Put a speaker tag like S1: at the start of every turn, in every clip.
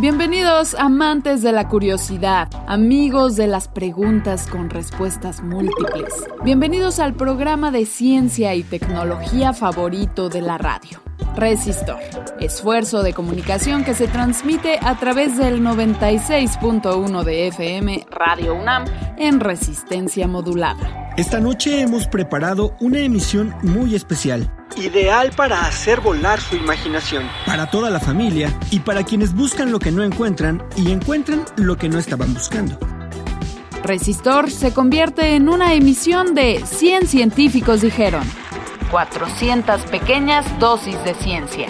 S1: Bienvenidos amantes de la curiosidad, amigos de las preguntas con respuestas múltiples. Bienvenidos al programa de ciencia y tecnología favorito de la radio. Resistor, esfuerzo de comunicación que se transmite a través del 96.1 de FM Radio UNAM en resistencia modulada.
S2: Esta noche hemos preparado una emisión muy especial
S3: ideal para hacer volar su imaginación.
S2: Para toda la familia y para quienes buscan lo que no encuentran y encuentran lo que no estaban buscando.
S1: Resistor se convierte en una emisión de 100 científicos dijeron. 400 pequeñas dosis de ciencia.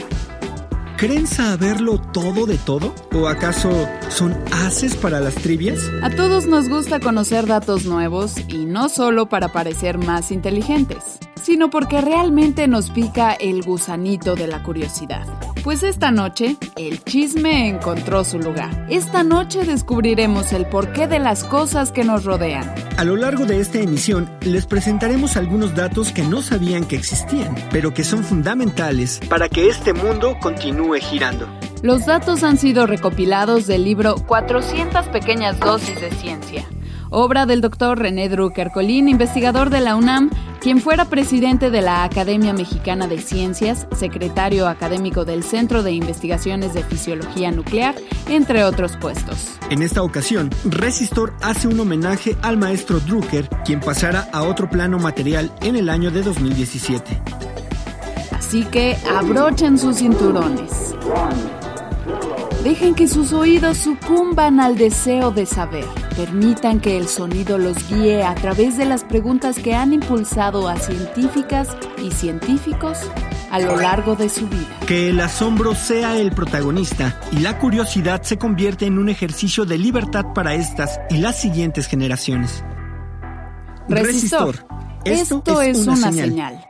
S2: ¿Creen saberlo todo de todo? ¿O acaso son haces para las trivias?
S1: A todos nos gusta conocer datos nuevos y no solo para parecer más inteligentes sino porque realmente nos pica el gusanito de la curiosidad. Pues esta noche, el chisme encontró su lugar. Esta noche descubriremos el porqué de las cosas que nos rodean.
S2: A lo largo de esta emisión, les presentaremos algunos datos que no sabían que existían, pero que son fundamentales
S3: para que este mundo continúe girando.
S1: Los datos han sido recopilados del libro 400 pequeñas dosis de ciencia obra del doctor René Drucker Colín, investigador de la UNAM, quien fuera presidente de la Academia Mexicana de Ciencias, secretario académico del Centro de Investigaciones de Fisiología Nuclear, entre otros puestos.
S2: En esta ocasión, Resistor hace un homenaje al maestro Drucker, quien pasara a otro plano material en el año de 2017.
S1: Así que abrochen sus cinturones. Dejen que sus oídos sucumban al deseo de saber. Permitan que el sonido los guíe a través de las preguntas que han impulsado a científicas y científicos a lo largo de su vida.
S2: Que el asombro sea el protagonista y la curiosidad se convierte en un ejercicio de libertad para estas y las siguientes generaciones.
S1: Resistor. Esto, es, una, señal.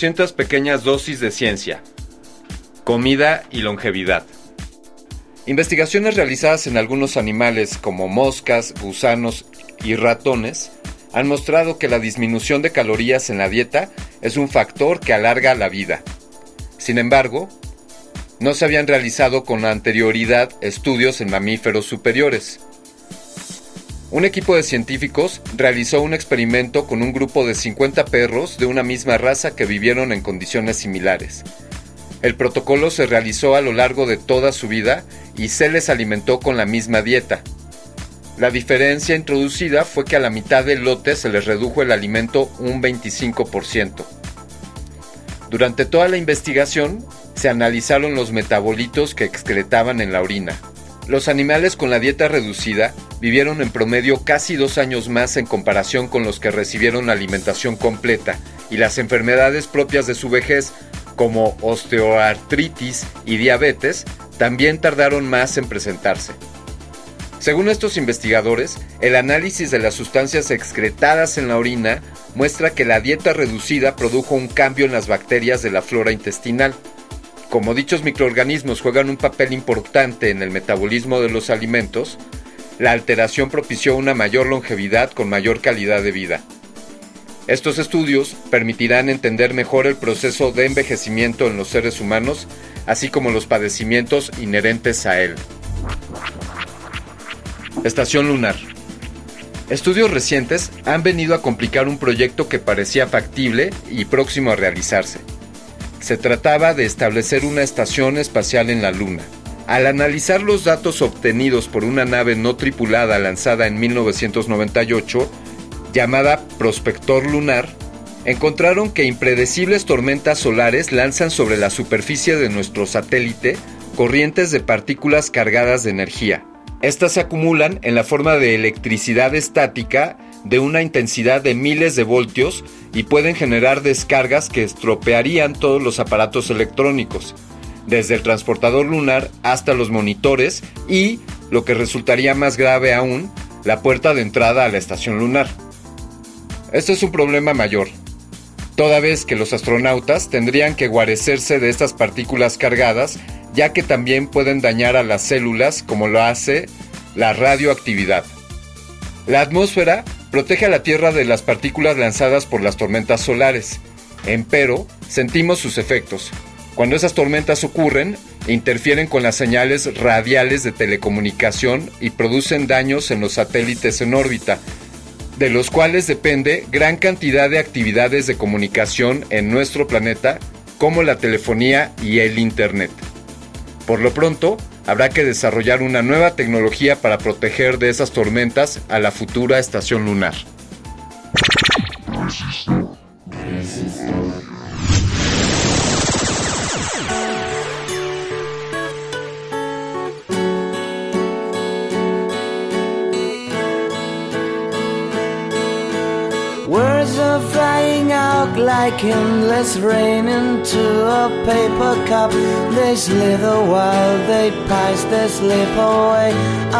S4: 400 pequeñas dosis de ciencia. Comida y longevidad. Investigaciones realizadas en algunos animales como moscas, gusanos y ratones han mostrado que la disminución de calorías en la dieta es un factor que alarga la vida. Sin embargo, no se habían realizado con anterioridad estudios en mamíferos superiores. Un equipo de científicos realizó un experimento con un grupo de 50 perros de una misma raza que vivieron en condiciones similares. El protocolo se realizó a lo largo de toda su vida y se les alimentó con la misma dieta. La diferencia introducida fue que a la mitad del lote se les redujo el alimento un 25%. Durante toda la investigación se analizaron los metabolitos que excretaban en la orina. Los animales con la dieta reducida vivieron en promedio casi dos años más en comparación con los que recibieron alimentación completa y las enfermedades propias de su vejez, como osteoartritis y diabetes, también tardaron más en presentarse. Según estos investigadores, el análisis de las sustancias excretadas en la orina muestra que la dieta reducida produjo un cambio en las bacterias de la flora intestinal, como dichos microorganismos juegan un papel importante en el metabolismo de los alimentos, la alteración propició una mayor longevidad con mayor calidad de vida. Estos estudios permitirán entender mejor el proceso de envejecimiento en los seres humanos, así como los padecimientos inherentes a él. Estación lunar. Estudios recientes han venido a complicar un proyecto que parecía factible y próximo a realizarse. Se trataba de establecer una estación espacial en la Luna. Al analizar los datos obtenidos por una nave no tripulada lanzada en 1998, llamada Prospector Lunar, encontraron que impredecibles tormentas solares lanzan sobre la superficie de nuestro satélite corrientes de partículas cargadas de energía. Estas se acumulan en la forma de electricidad estática de una intensidad de miles de voltios y pueden generar descargas que estropearían todos los aparatos electrónicos, desde el transportador lunar hasta los monitores y, lo que resultaría más grave aún, la puerta de entrada a la estación lunar. Esto es un problema mayor, toda vez que los astronautas tendrían que guarecerse de estas partículas cargadas, ya que también pueden dañar a las células como lo hace la radioactividad. La atmósfera protege a la Tierra de las partículas lanzadas por las tormentas solares. Empero, sentimos sus efectos. Cuando esas tormentas ocurren, interfieren con las señales radiales de telecomunicación y producen daños en los satélites en órbita, de los cuales depende gran cantidad de actividades de comunicación en nuestro planeta, como la telefonía y el Internet. Por lo pronto, habrá que desarrollar una nueva tecnología para proteger de esas tormentas a la futura estación lunar.
S5: Flying out like endless rain into a paper cup. They slither while they pass, they slip away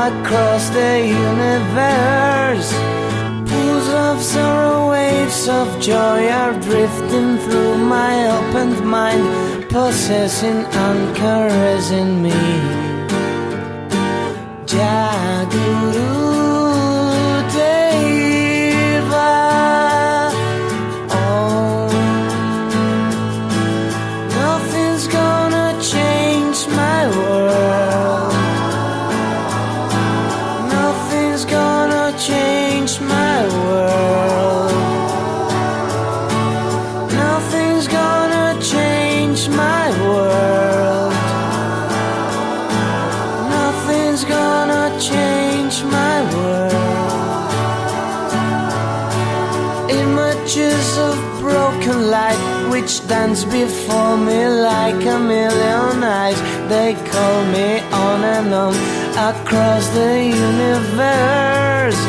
S5: across the universe. Pools of sorrow, waves of joy are drifting through my opened mind, possessing and caressing me. Jaguru which dance before me like a million eyes. They call me on and on across the universe.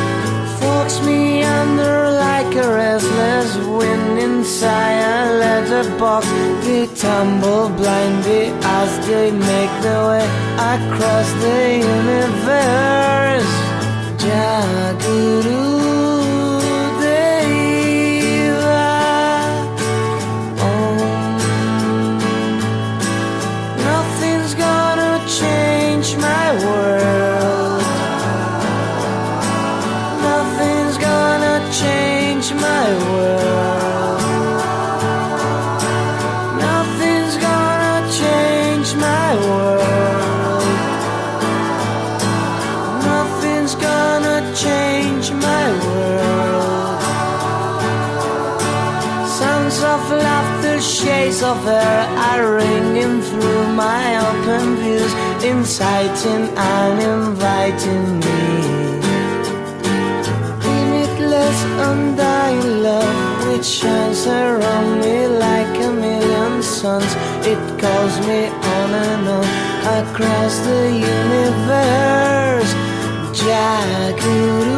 S5: Forks me under like a restless wind inside a letterbox. They tumble blindly as they make their way across the universe. Jaguru Deva air are ringing through my open views, inciting and inviting me. Limitless, undying love which shines around me like a million suns. It calls me on and on across the universe. Jaguru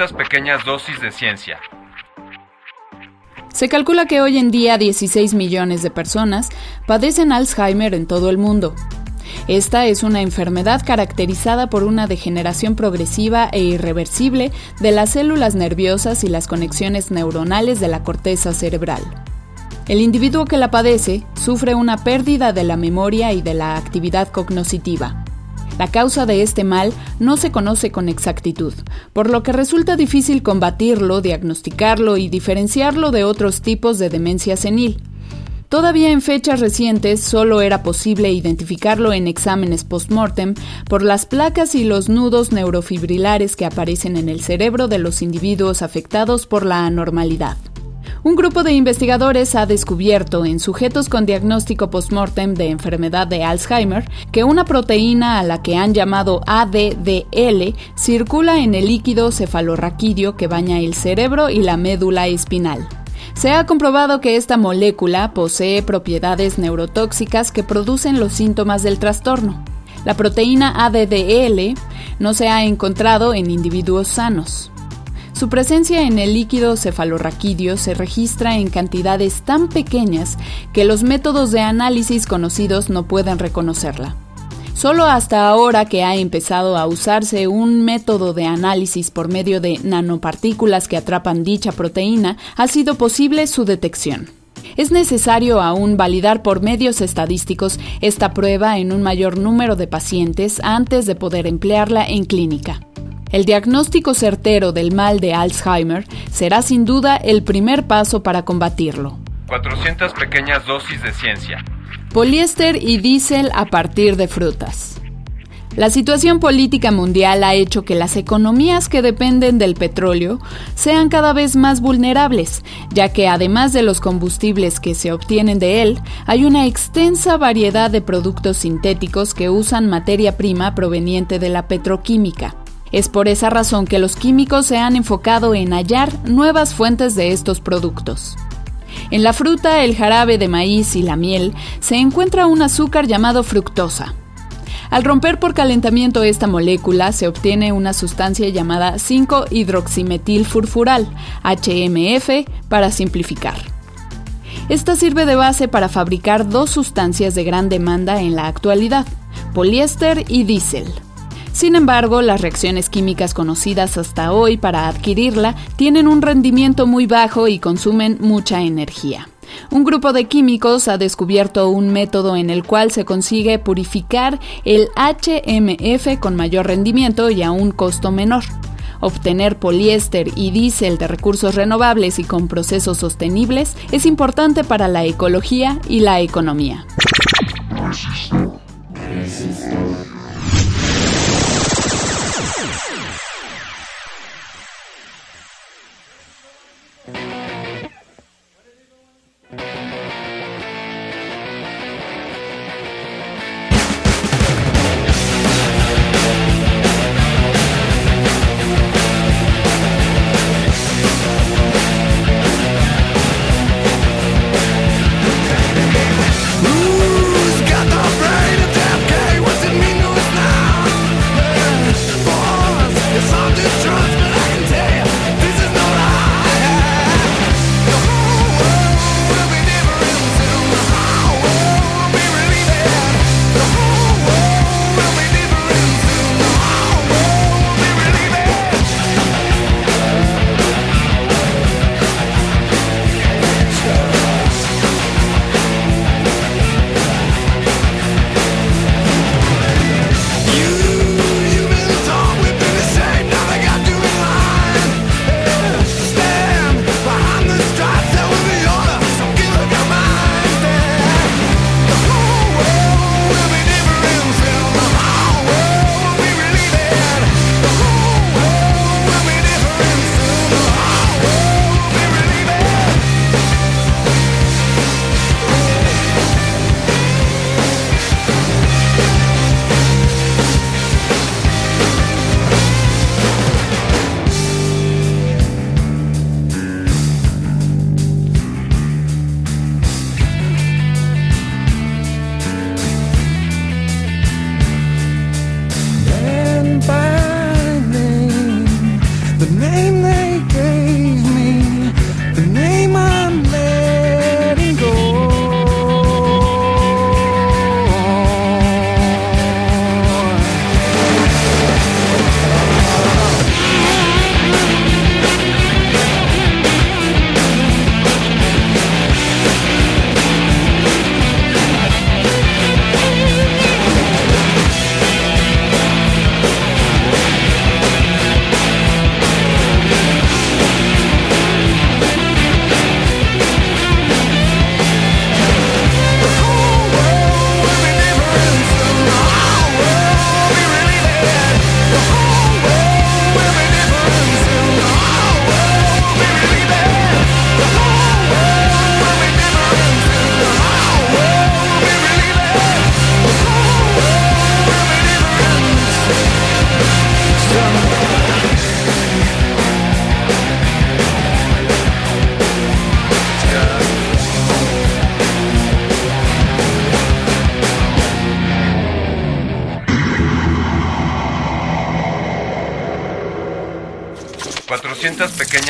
S4: 400 pequeñas dosis de ciencia.
S1: Se calcula que hoy en día 16 millones de personas padecen Alzheimer en todo el mundo. Esta es una enfermedad caracterizada por una degeneración progresiva e irreversible de las células nerviosas y las conexiones neuronales de la corteza cerebral. El individuo que la padece sufre una pérdida de la memoria y de la actividad cognoscitiva. La causa de este mal no se conoce con exactitud, por lo que resulta difícil combatirlo, diagnosticarlo y diferenciarlo de otros tipos de demencia senil. Todavía en fechas recientes solo era posible identificarlo en exámenes post-mortem por las placas y los nudos neurofibrilares que aparecen en el cerebro de los individuos afectados por la anormalidad. Un grupo de investigadores ha descubierto en sujetos con diagnóstico postmortem de enfermedad de Alzheimer que una proteína a la que han llamado ADDL circula en el líquido cefalorraquídeo que baña el cerebro y la médula espinal. Se ha comprobado que esta molécula posee propiedades neurotóxicas que producen los síntomas del trastorno. La proteína ADDL no se ha encontrado en individuos sanos. Su presencia en el líquido cefalorraquídeo se registra en cantidades tan pequeñas que los métodos de análisis conocidos no pueden reconocerla. Solo hasta ahora que ha empezado a usarse un método de análisis por medio de nanopartículas que atrapan dicha proteína, ha sido posible su detección. Es necesario aún validar por medios estadísticos esta prueba en un mayor número de pacientes antes de poder emplearla en clínica. El diagnóstico certero del mal de Alzheimer será sin duda el primer paso para combatirlo.
S4: 400 pequeñas dosis de ciencia.
S1: Poliéster y diésel a partir de frutas. La situación política mundial ha hecho que las economías que dependen del petróleo sean cada vez más vulnerables, ya que además de los combustibles que se obtienen de él, hay una extensa variedad de productos sintéticos que usan materia prima proveniente de la petroquímica. Es por esa razón que los químicos se han enfocado en hallar nuevas fuentes de estos productos. En la fruta, el jarabe de maíz y la miel se encuentra un azúcar llamado fructosa. Al romper por calentamiento esta molécula se obtiene una sustancia llamada 5-hidroximetilfurfural, HMF, para simplificar. Esta sirve de base para fabricar dos sustancias de gran demanda en la actualidad, poliéster y diésel. Sin embargo, las reacciones químicas conocidas hasta hoy para adquirirla tienen un rendimiento muy bajo y consumen mucha energía. Un grupo de químicos ha descubierto un método en el cual se consigue purificar el HMF con mayor rendimiento y a un costo menor. Obtener poliéster y diésel de recursos renovables y con procesos sostenibles es importante para la ecología y la economía.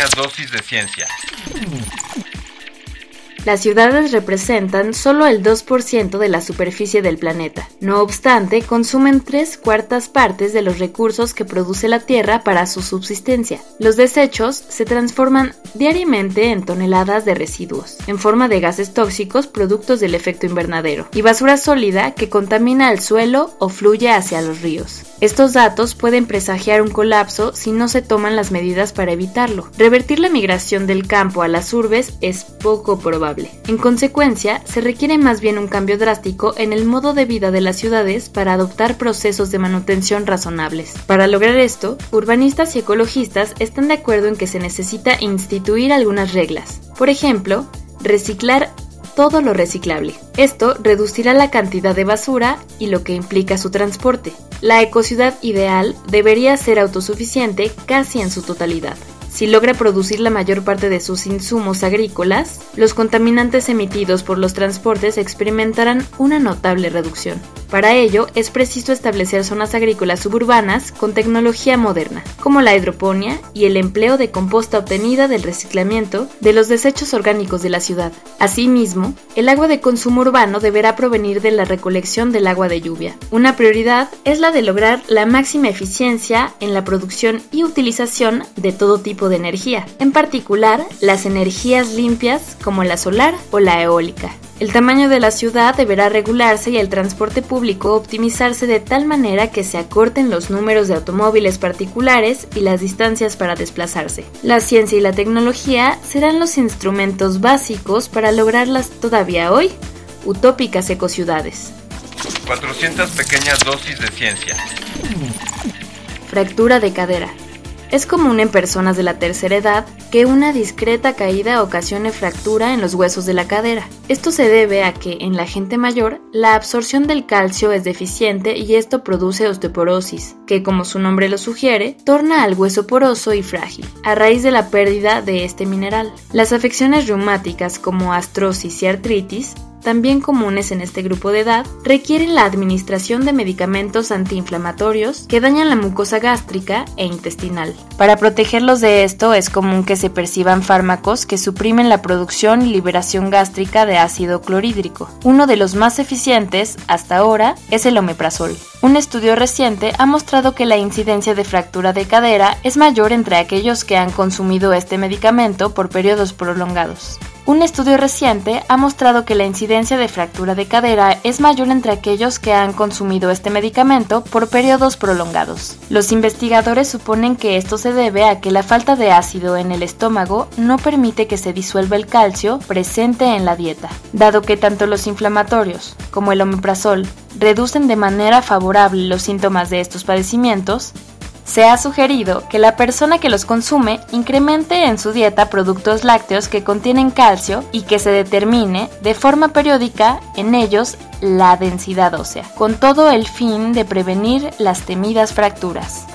S4: Dosis de ciencia.
S6: Las ciudades representan solo el 2% de la superficie del planeta. No obstante, consumen tres cuartas partes de los recursos que produce la Tierra para su subsistencia. Los desechos se transforman diariamente en toneladas de residuos, en forma de gases tóxicos productos del efecto invernadero, y basura sólida que contamina el suelo o fluye hacia los ríos. Estos datos pueden presagiar un colapso si no se toman las medidas para evitarlo. Revertir la migración del campo a las urbes es poco probable. En consecuencia, se requiere más bien un cambio drástico en el modo de vida de las ciudades para adoptar procesos de manutención razonables. Para lograr esto, urbanistas y ecologistas están de acuerdo en que se necesita instituir algunas reglas. Por ejemplo, reciclar todo lo reciclable. Esto reducirá la cantidad de basura y lo que implica su transporte. La ecociudad ideal debería ser autosuficiente casi en su totalidad. Si logra producir la mayor parte de sus insumos agrícolas, los contaminantes emitidos por los transportes experimentarán una notable reducción. Para ello, es preciso establecer zonas agrícolas suburbanas con tecnología moderna, como la hidroponía y el empleo de composta obtenida del reciclamiento de los desechos orgánicos de la ciudad. Asimismo, el agua de consumo urbano deberá provenir de la recolección del agua de lluvia. Una prioridad es la de lograr la máxima eficiencia en la producción y utilización de todo tipo de energía, en particular las energías limpias como la solar o la eólica. El tamaño de la ciudad deberá regularse y el transporte público optimizarse de tal manera que se acorten los números de automóviles particulares y las distancias para desplazarse. La ciencia y la tecnología serán los instrumentos básicos para lograr las todavía hoy utópicas ecociudades.
S4: 400 pequeñas dosis de ciencia.
S6: Fractura de cadera. Es común en personas de la tercera edad que una discreta caída ocasione fractura en los huesos de la cadera. Esto se debe a que en la gente mayor la absorción del calcio es deficiente y esto produce osteoporosis, que como su nombre lo sugiere, torna al hueso poroso y frágil, a raíz de la pérdida de este mineral. Las afecciones reumáticas como astrosis y artritis también comunes en este grupo de edad, requieren la administración de medicamentos antiinflamatorios que dañan la mucosa gástrica e intestinal. Para protegerlos de esto es común que se perciban fármacos que suprimen la producción y liberación gástrica de ácido clorhídrico. Uno de los más eficientes hasta ahora es el omeprazol. Un estudio reciente ha mostrado que la incidencia de fractura de cadera es mayor entre aquellos que han consumido este medicamento por periodos prolongados. Un estudio reciente ha mostrado que la incidencia de fractura de cadera es mayor entre aquellos que han consumido este medicamento por periodos prolongados. Los investigadores suponen que esto se debe a que la falta de ácido en el estómago no permite que se disuelva el calcio presente en la dieta, dado que tanto los inflamatorios como el omeprazol reducen de manera favorable los síntomas de estos padecimientos, se ha sugerido que la persona que los consume incremente en su dieta productos lácteos que contienen calcio y que se determine de forma periódica en ellos la densidad ósea, con todo el fin de prevenir las temidas fracturas.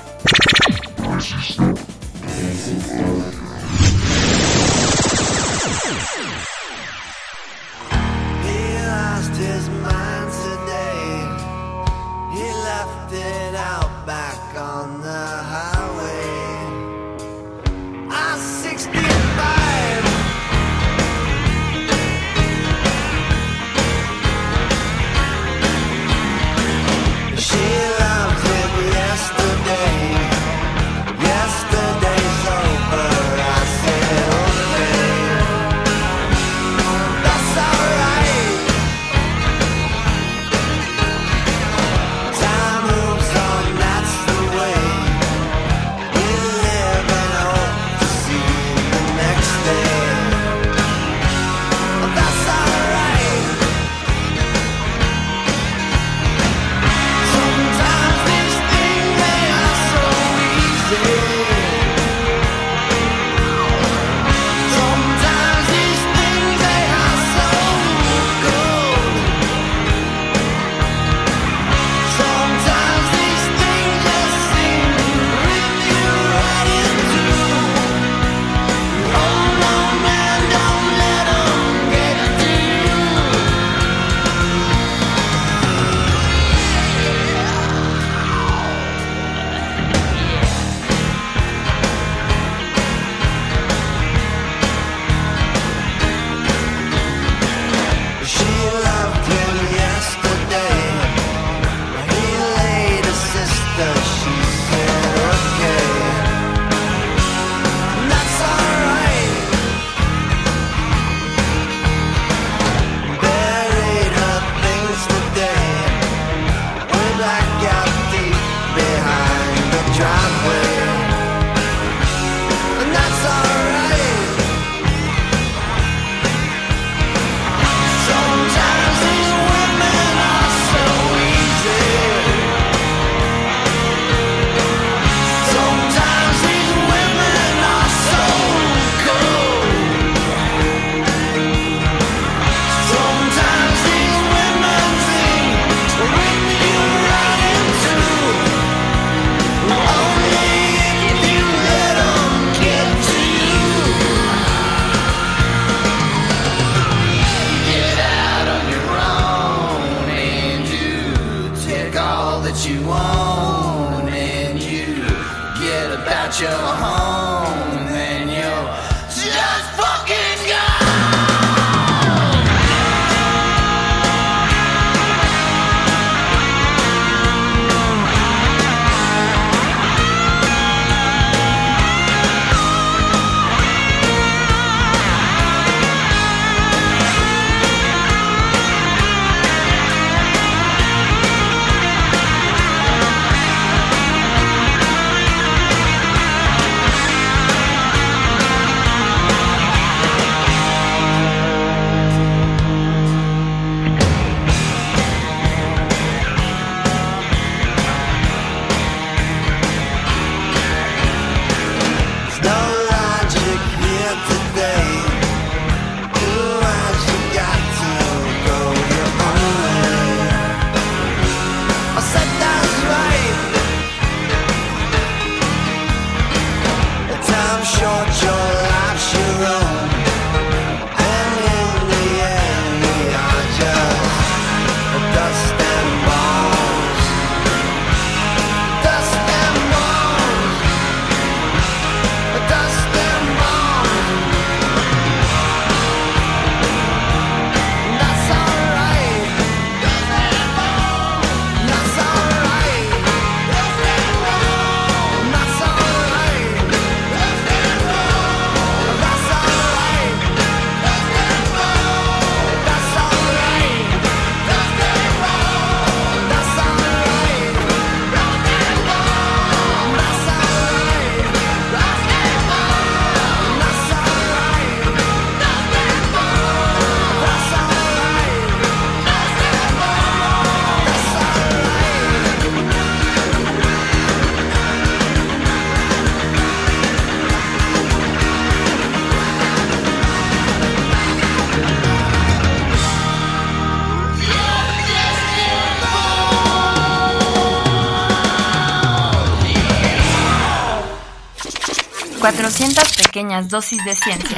S6: ¡400 pequeñas dosis de ciencia.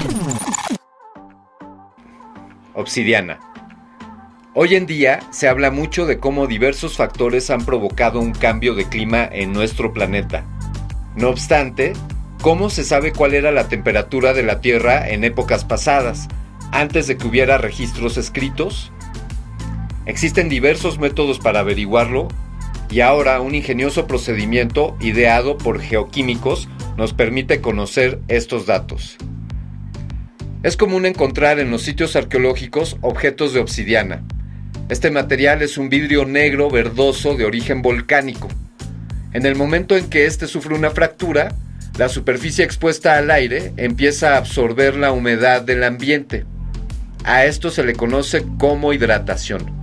S4: Obsidiana. Hoy en día se habla mucho de cómo diversos factores han provocado un cambio de clima en nuestro planeta. No obstante, ¿cómo se sabe cuál era la temperatura de la Tierra en épocas pasadas, antes de que hubiera registros escritos? Existen diversos métodos para averiguarlo y ahora un ingenioso procedimiento ideado por geoquímicos nos permite conocer estos datos. Es común encontrar en los sitios arqueológicos objetos de obsidiana. Este material es un vidrio negro verdoso de origen volcánico. En el momento en que éste sufre una fractura, la superficie expuesta al aire empieza a absorber la humedad del ambiente. A esto se le conoce como hidratación.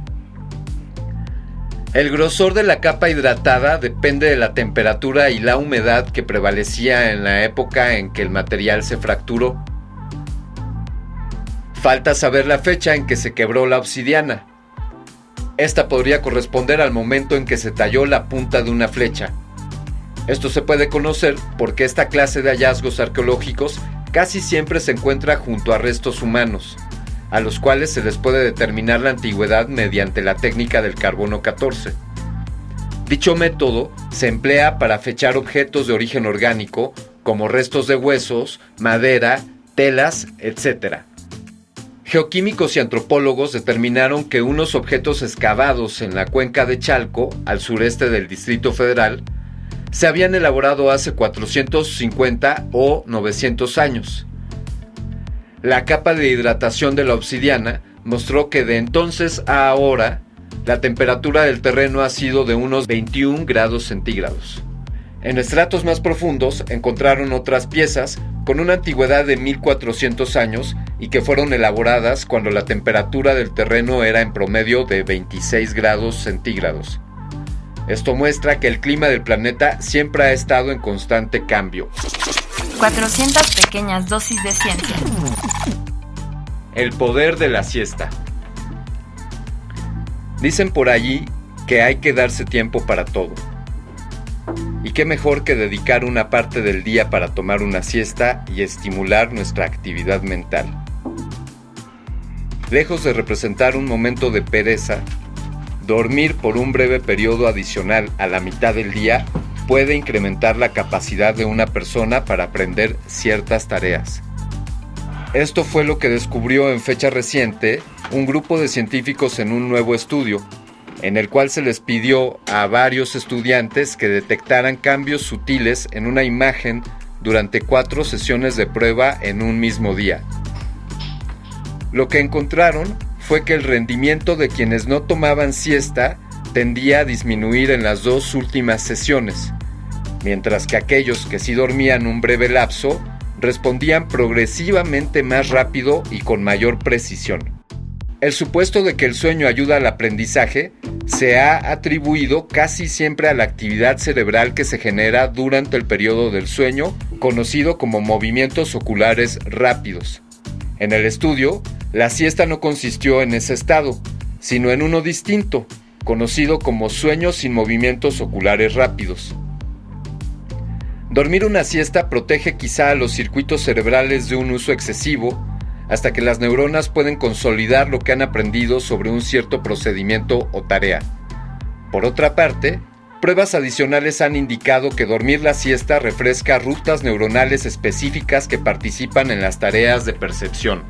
S4: El grosor de la capa hidratada depende de la temperatura y la humedad que prevalecía en la época en que el material se fracturó. Falta saber la fecha en que se quebró la obsidiana. Esta podría corresponder al momento en que se talló la punta de una flecha. Esto se puede conocer porque esta clase de hallazgos arqueológicos casi siempre se encuentra junto a restos humanos, a los cuales se les puede determinar la antigüedad mediante la técnica del carbono 14. Dicho método se emplea para fechar objetos de origen orgánico como restos de huesos, madera, telas, etc. Geoquímicos y antropólogos determinaron que unos objetos excavados en la cuenca de Chalco, al sureste del Distrito Federal, se habían elaborado hace 450 o 900 años. La capa de hidratación de la obsidiana mostró que de entonces a ahora la temperatura del terreno ha sido de unos 21 grados centígrados. En estratos más profundos encontraron otras piezas con una antigüedad de 1400 años y que fueron elaboradas cuando la temperatura del terreno era en promedio de 26 grados centígrados. Esto muestra que el clima del planeta siempre ha estado en constante cambio.
S6: 400 pequeñas dosis de ciencia.
S4: El poder de la siesta. Dicen por allí que hay que darse tiempo para todo. Y qué mejor que dedicar una parte del día para tomar una siesta y estimular nuestra actividad mental. Lejos de representar un momento de pereza, dormir por un breve periodo adicional a la mitad del día puede incrementar la capacidad de una persona para aprender ciertas tareas. Esto fue lo que descubrió en fecha reciente un grupo de científicos en un nuevo estudio, en el cual se les pidió a varios estudiantes que detectaran cambios sutiles en una imagen durante cuatro sesiones de prueba en un mismo día. Lo que encontraron fue que el rendimiento de quienes no tomaban siesta tendía a disminuir en las dos últimas sesiones, mientras que aquellos que sí dormían un breve lapso respondían progresivamente más rápido y con mayor precisión. El supuesto de que el sueño ayuda al aprendizaje se ha atribuido casi siempre a la actividad cerebral que se genera durante el periodo del sueño, conocido como movimientos oculares rápidos. En el estudio, la siesta no consistió en ese estado, sino en uno distinto, conocido como sueño sin movimientos oculares rápidos. Dormir una siesta protege quizá a los circuitos cerebrales de un uso excesivo, hasta que las neuronas pueden consolidar lo que han aprendido sobre un cierto procedimiento o tarea. Por otra parte, pruebas adicionales han indicado que dormir la siesta refresca rutas neuronales específicas que participan en las tareas de percepción.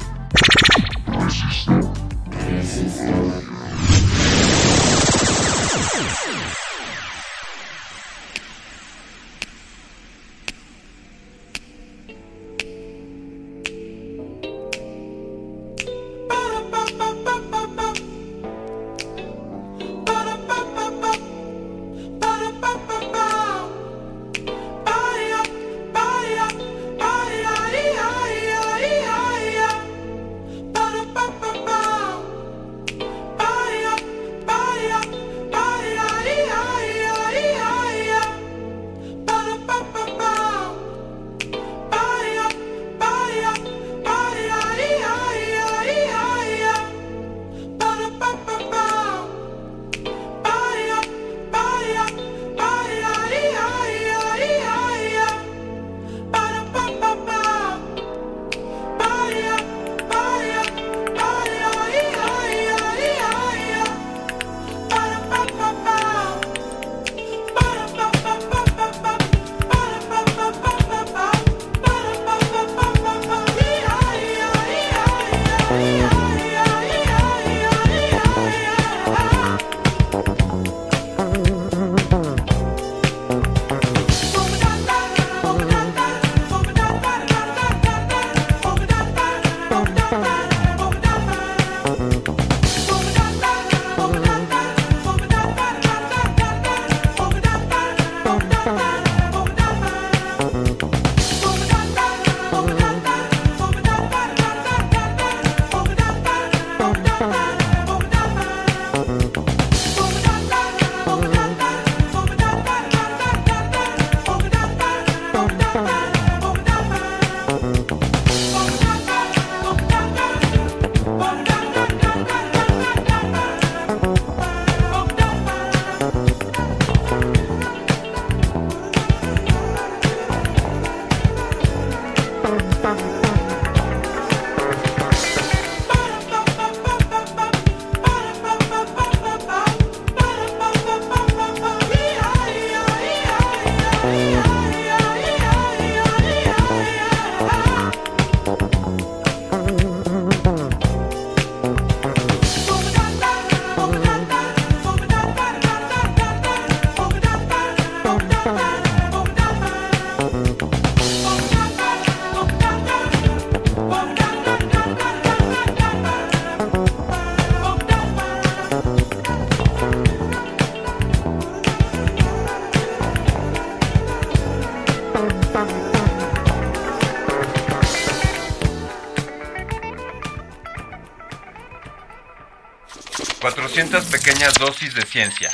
S4: 400 pequeñas dosis de ciencia.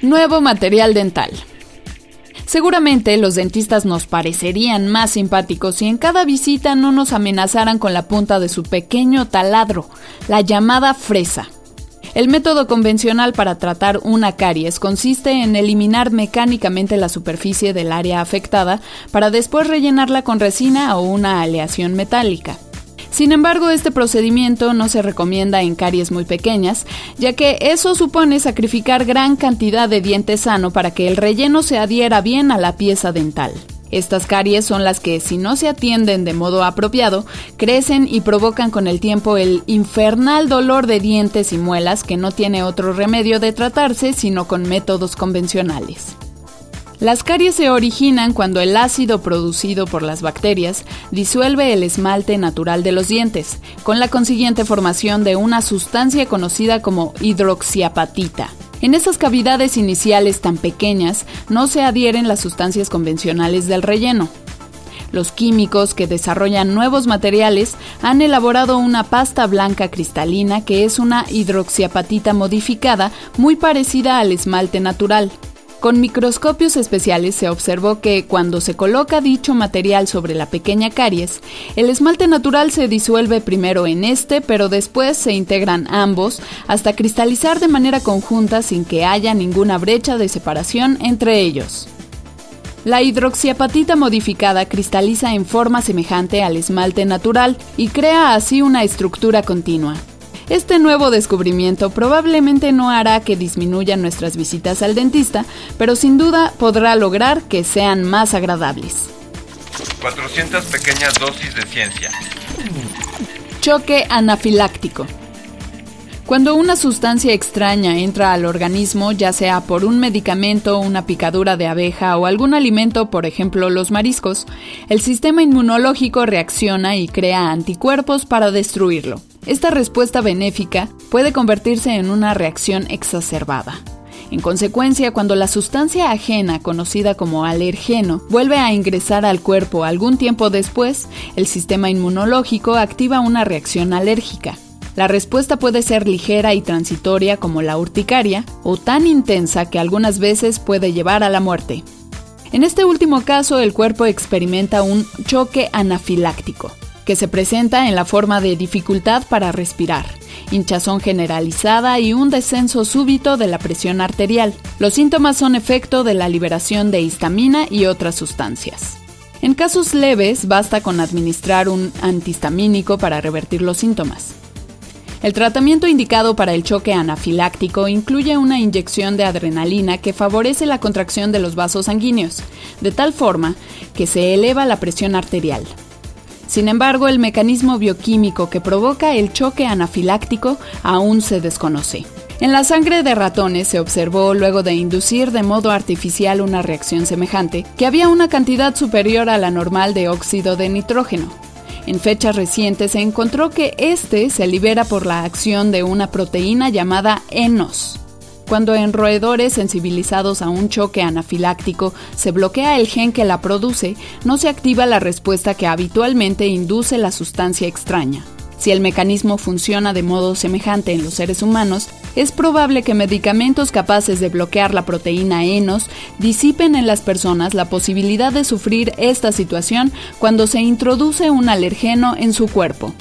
S1: Nuevo material dental. Seguramente los dentistas nos parecerían más simpáticos si en cada visita no nos amenazaran con la punta de su pequeño taladro, la llamada fresa. El método convencional para tratar una caries consiste en eliminar mecánicamente la superficie del área afectada para después rellenarla con resina o una aleación metálica. Sin embargo, este procedimiento no se recomienda en caries muy pequeñas, ya que eso supone sacrificar gran cantidad de diente sano para que el relleno se adhiera bien a la pieza dental. Estas caries son las que, si no se atienden de modo apropiado, crecen y provocan con el tiempo el infernal dolor de dientes y muelas que no tiene otro remedio de tratarse sino con métodos convencionales. Las caries se originan cuando el ácido producido por las bacterias disuelve el esmalte natural de los dientes, con la consiguiente formación de una sustancia conocida como hidroxiapatita. En esas cavidades iniciales tan pequeñas no se adhieren las sustancias convencionales del relleno. Los químicos que desarrollan nuevos materiales han elaborado una pasta blanca cristalina que es una hidroxiapatita modificada muy parecida al esmalte natural. Con microscopios especiales se observó que cuando se coloca dicho material sobre la pequeña caries, el esmalte natural se disuelve primero en este, pero después se integran ambos hasta cristalizar de manera conjunta sin que haya ninguna brecha de separación entre ellos. La hidroxiapatita modificada cristaliza en forma semejante al esmalte natural y crea así una estructura continua. Este nuevo descubrimiento probablemente no hará que disminuyan nuestras visitas al dentista, pero sin duda podrá lograr que sean más agradables.
S4: 400 pequeñas dosis de ciencia.
S1: Choque anafiláctico. Cuando una sustancia extraña entra al organismo, ya sea por un medicamento, una picadura de abeja o algún alimento, por ejemplo los mariscos, el sistema inmunológico reacciona y crea anticuerpos para destruirlo. Esta respuesta benéfica puede convertirse en una reacción exacerbada. En consecuencia, cuando la sustancia ajena, conocida como alergeno, vuelve a ingresar al cuerpo algún tiempo después, el sistema inmunológico activa una reacción alérgica. La respuesta puede ser ligera y transitoria como la urticaria, o tan intensa que algunas veces puede llevar a la muerte. En este último caso, el cuerpo experimenta un choque anafiláctico que se presenta en la forma de dificultad para respirar, hinchazón generalizada y un descenso súbito de la presión arterial. Los síntomas son efecto de la liberación de histamina y otras sustancias. En casos leves basta con administrar un antihistamínico para revertir los síntomas. El tratamiento indicado para el choque anafiláctico incluye una inyección de adrenalina que favorece la contracción de los vasos sanguíneos, de tal forma que se eleva la presión arterial. Sin embargo, el mecanismo bioquímico que provoca el choque anafiláctico aún se desconoce. En la sangre de ratones se observó, luego de inducir de modo artificial una reacción semejante, que había una cantidad superior a la normal de óxido de nitrógeno. En fechas recientes se encontró que este se libera por la acción de una proteína llamada ENOS, cuando en roedores sensibilizados a un choque anafiláctico se bloquea el gen que la produce, no se activa la respuesta que habitualmente induce la sustancia extraña. Si el mecanismo funciona de modo semejante en los seres humanos, es probable que medicamentos capaces de bloquear la proteína ENOS disipen en las personas la posibilidad de sufrir esta situación cuando se introduce un alergeno en su cuerpo.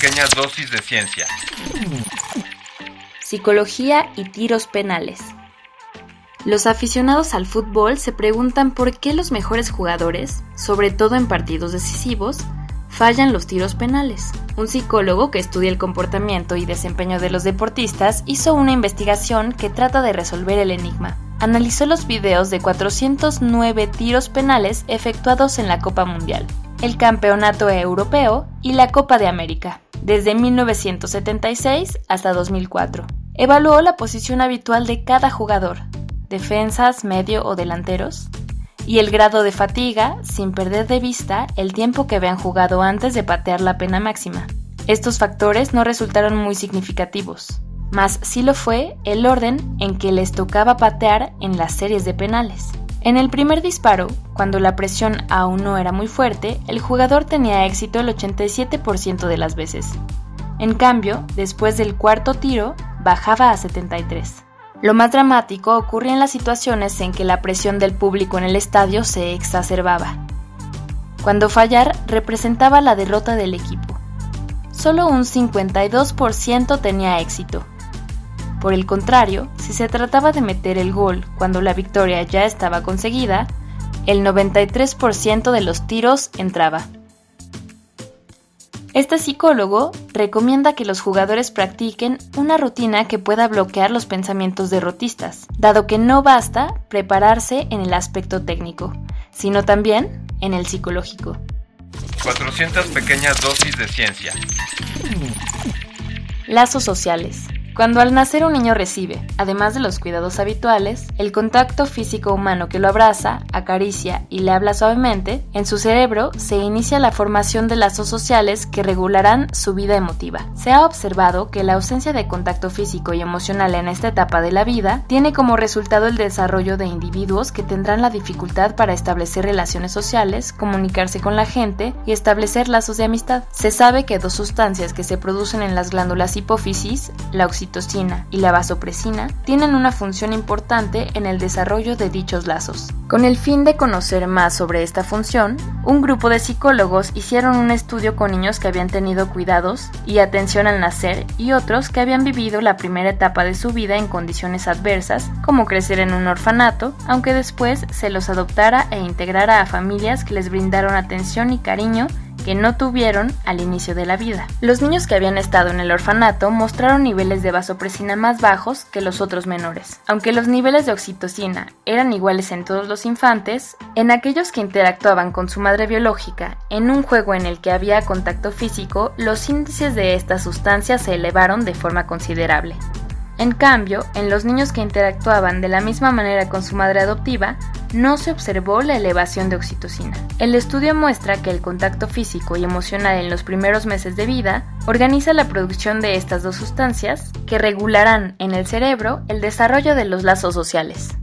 S4: Pequeñas dosis de ciencia.
S6: Psicología y tiros penales. Los aficionados al fútbol se preguntan por qué los mejores jugadores, sobre todo en partidos decisivos, fallan los tiros penales. Un psicólogo que estudia el comportamiento y desempeño de los deportistas hizo una investigación que trata de resolver el enigma. Analizó los videos de 409 tiros penales efectuados en la Copa Mundial, el Campeonato Europeo y la Copa de América, desde 1976 hasta 2004. Evaluó la posición habitual de cada jugador, defensas, medio o delanteros, y el grado de fatiga, sin perder de vista el tiempo que habían jugado antes de patear la pena máxima. Estos factores no resultaron muy significativos, mas sí lo fue el orden en que les tocaba patear en las series de penales. En el primer disparo, cuando la presión aún no era muy fuerte, el jugador tenía éxito el 87% de las veces. En cambio, después del cuarto tiro, bajaba a 73. Lo más dramático ocurría en las situaciones en que la presión del público en el estadio se exacerbaba. Cuando fallar representaba la derrota del equipo. Solo un 52% tenía éxito. Por el contrario, si se trataba de meter el gol cuando la victoria ya estaba conseguida, el 93% de los tiros entraba. Este psicólogo recomienda que los jugadores practiquen una rutina que pueda bloquear los pensamientos derrotistas, dado que no basta prepararse en el aspecto técnico, sino también en el psicológico.
S4: 400 pequeñas dosis de ciencia.
S6: Lazos sociales. Cuando al nacer un niño recibe, además de los cuidados habituales, el contacto físico humano que lo abraza, acaricia y le habla suavemente, en su cerebro se inicia la formación de lazos sociales que regularán su vida emotiva. Se ha observado que la ausencia de contacto físico y emocional en esta etapa de la vida tiene como resultado el desarrollo de individuos que tendrán la dificultad para establecer relaciones sociales, comunicarse con la gente y establecer lazos de amistad. Se sabe que dos sustancias que se producen en las glándulas hipófisis, la y la vasopresina tienen una función importante en el desarrollo de dichos lazos. Con el fin de conocer más sobre esta función, un grupo de psicólogos hicieron un estudio con niños que habían tenido cuidados y atención al nacer y otros que habían vivido la primera etapa de su vida en condiciones adversas, como crecer en un orfanato, aunque después se los adoptara e integrara a familias que les brindaron atención y cariño que no tuvieron al inicio de la vida. Los niños que habían estado en el orfanato mostraron niveles de vasopresina más bajos que los otros menores. Aunque los niveles de oxitocina eran iguales en todos los infantes, en aquellos que interactuaban con su madre biológica en un juego en el que había contacto físico, los índices de esta sustancia se elevaron de forma considerable. En cambio, en los niños que interactuaban de la misma manera con su madre adoptiva, no se observó la elevación de oxitocina. El estudio muestra que el contacto físico y emocional en los primeros meses de vida organiza la producción de estas dos sustancias que regularán en el cerebro el desarrollo de los lazos sociales.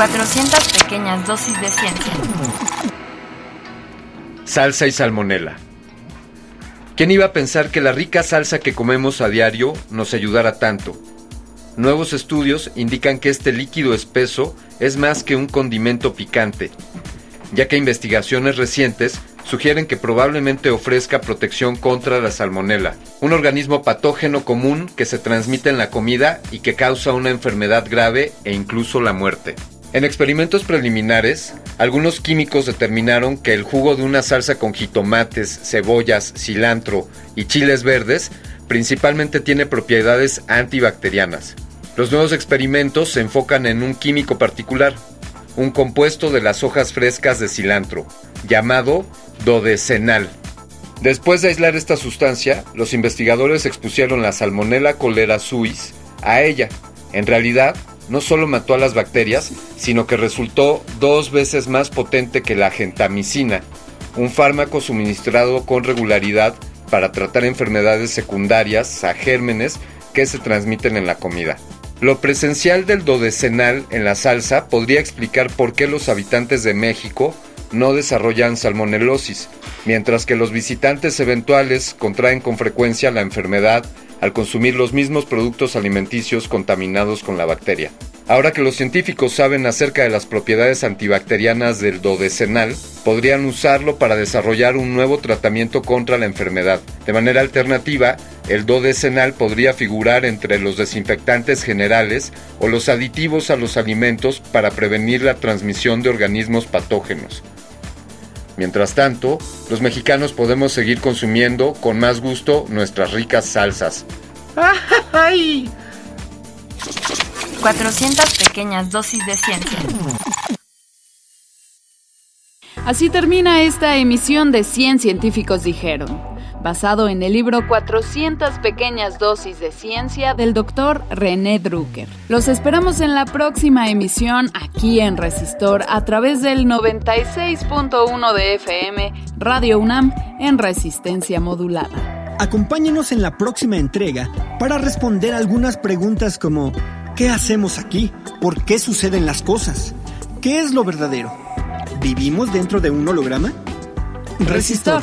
S6: 400 pequeñas dosis de ciencia.
S4: Salsa y salmonela. ¿Quién iba a pensar que la rica salsa que comemos a diario nos ayudara tanto? Nuevos estudios indican que este líquido espeso es más que un condimento picante, ya que investigaciones recientes sugieren que probablemente ofrezca protección contra la salmonela, un organismo patógeno común que se transmite en la comida y que causa una enfermedad grave e incluso la muerte. En experimentos preliminares, algunos químicos determinaron que el jugo de una salsa con jitomates, cebollas, cilantro y chiles verdes principalmente tiene propiedades antibacterianas. Los nuevos experimentos se enfocan en un químico particular, un compuesto de las hojas frescas de cilantro, llamado dodecenal. Después de aislar esta sustancia, los investigadores expusieron la Salmonella cholera suis a ella. En realidad, no solo mató a las bacterias, sino que resultó dos veces más potente que la gentamicina, un fármaco suministrado con regularidad para tratar enfermedades secundarias a gérmenes que se transmiten en la comida. Lo presencial del dodecenal en la salsa podría explicar por qué los habitantes de México no desarrollan salmonelosis, mientras que los visitantes eventuales contraen con frecuencia la enfermedad al consumir los mismos productos alimenticios contaminados con la bacteria. Ahora que los científicos saben acerca de las propiedades antibacterianas del dodecenal, podrían usarlo para desarrollar un nuevo tratamiento contra la enfermedad. De manera alternativa, el dodecenal podría figurar entre los desinfectantes generales o los aditivos a los alimentos para prevenir la transmisión de organismos patógenos. Mientras tanto, los mexicanos podemos seguir consumiendo con más gusto nuestras ricas salsas.
S6: ¡Ay! 400 pequeñas dosis de ciencia.
S1: Así termina esta emisión de 100 científicos dijeron, basado en el libro 400 pequeñas dosis de ciencia del doctor René Drucker. Los esperamos en la próxima emisión aquí en Resistor a través del 96.1 de FM Radio UNAM en resistencia modulada.
S2: Acompáñenos en la próxima entrega para responder algunas preguntas como ¿qué hacemos aquí? ¿Por qué suceden las cosas? ¿Qué es lo verdadero? ¿Vivimos dentro de un holograma?
S1: Resistor.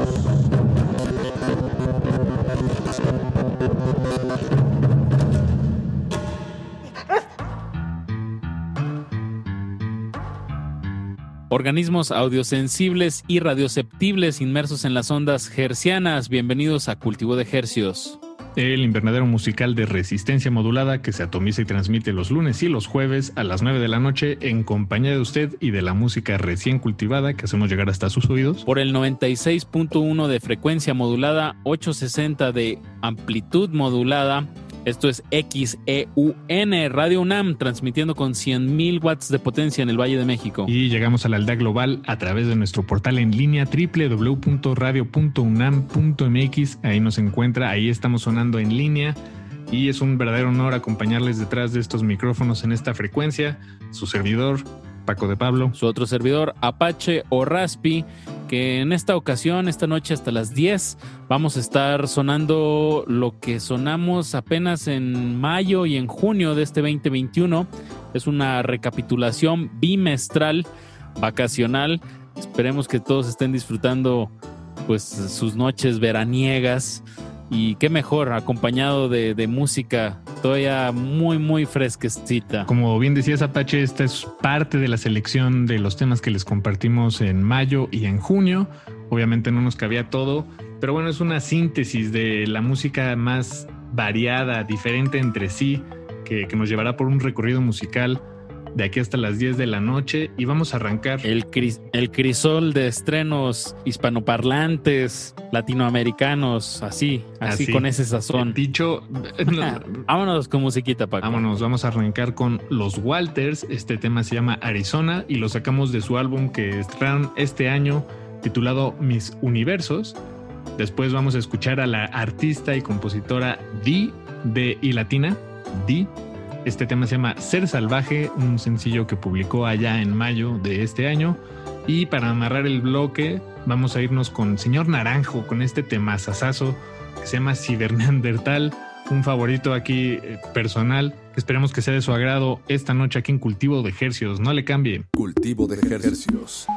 S7: Organismos audiosensibles y radioceptibles inmersos en las ondas hercianas. Bienvenidos a Cultivo de Hercios.
S8: El invernadero musical de resistencia modulada que se atomiza y transmite los lunes y los jueves a las 9 de la noche en compañía de usted y de la música recién cultivada que hacemos llegar hasta sus oídos.
S7: Por el 96.1 de frecuencia modulada, 860 de amplitud modulada. Esto es XEUN Radio UNAM, transmitiendo con 100.000 watts de potencia en el Valle de México.
S8: Y llegamos a la aldea global a través de nuestro portal en línea www.radio.unam.mx. Ahí nos encuentra, ahí estamos sonando en línea. Y es un verdadero honor acompañarles detrás de estos micrófonos en esta frecuencia. Su servidor, Paco de Pablo.
S7: Su otro servidor, Apache o Raspi, que en esta ocasión, esta noche hasta las 10, vamos a estar sonando lo que sonamos apenas en mayo y en junio de este 2021. Es una recapitulación bimestral, vacacional. Esperemos que todos estén disfrutando pues sus noches veraniegas y qué mejor acompañado de, de música todavía muy muy fresquecita.
S8: Como bien decías Apache, esta es parte de la selección de los temas que les compartimos en mayo y en junio. Obviamente no nos cabía todo, pero bueno, es una síntesis de la música más variada, diferente entre sí, que, que nos llevará por un recorrido musical de aquí hasta las 10 de la noche y vamos a arrancar.
S7: El, cris- el crisol de estrenos hispanoparlantes, latinoamericanos, así, así,
S8: Así.
S7: con ese sazón.
S8: Dicho,
S7: Vámonos con musiquita, Paco.
S8: Vámonos, vamos a arrancar con Los Walters. Este tema se llama Arizona y lo sacamos de su álbum que estrenaron este año titulado Mis Universos. Después vamos a escuchar a la artista y compositora Di de y Latina, Di. Este tema se llama Ser Salvaje, un sencillo que publicó allá en mayo de este año. Y para amarrar el bloque, vamos a irnos con Señor Naranjo, con este temazazazo que se llama Ciberneandertal, un favorito aquí eh, personal Esperemos que sea de su agrado esta noche aquí en Cultivo de Ejercios. No le cambie.
S9: Cultivo de ejercicios.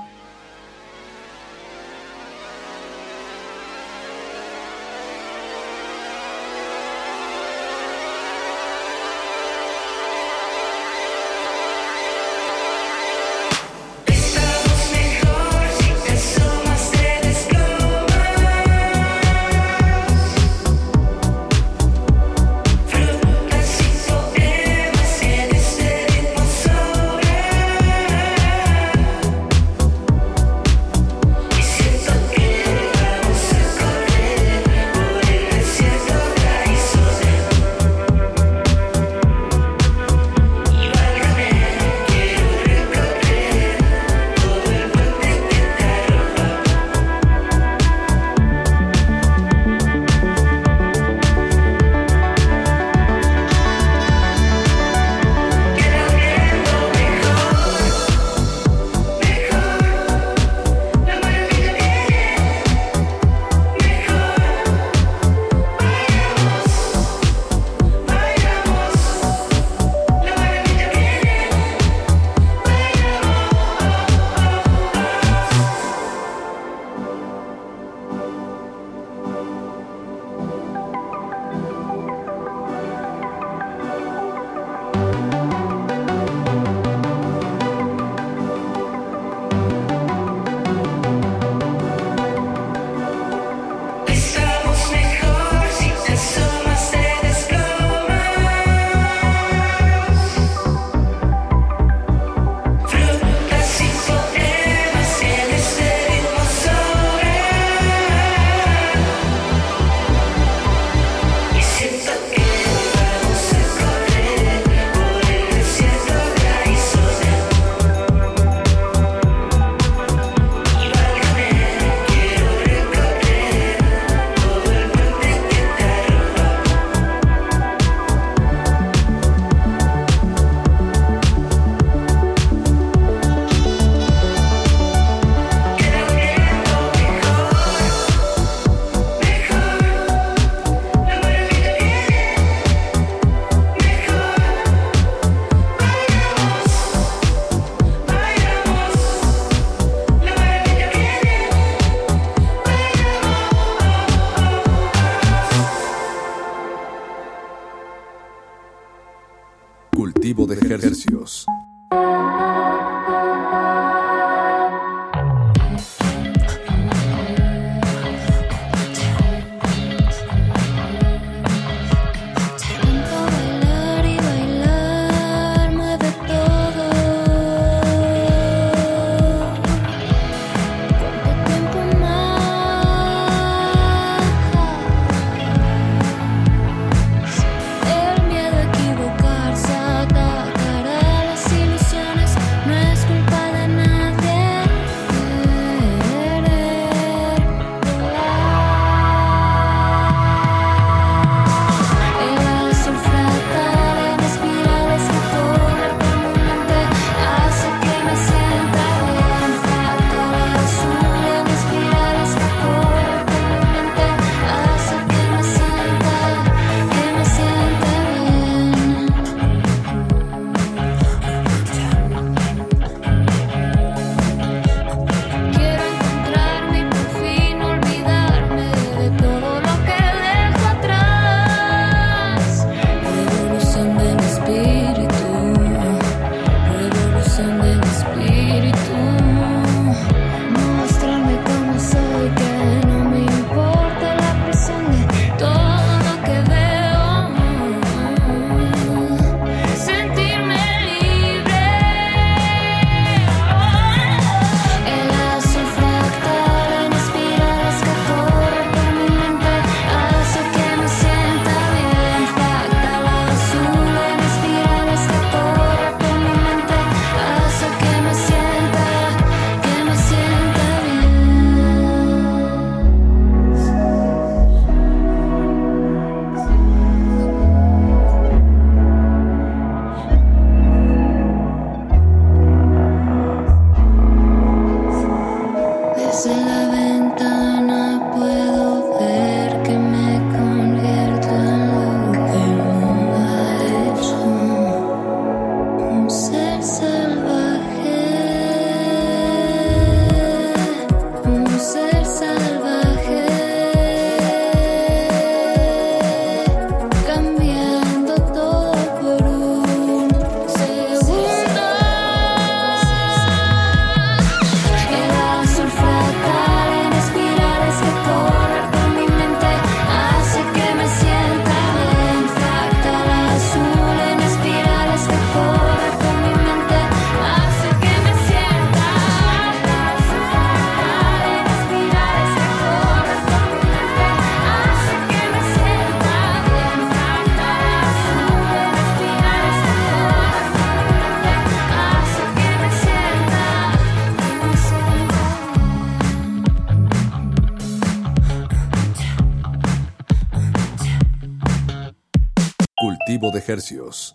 S10: Hercios.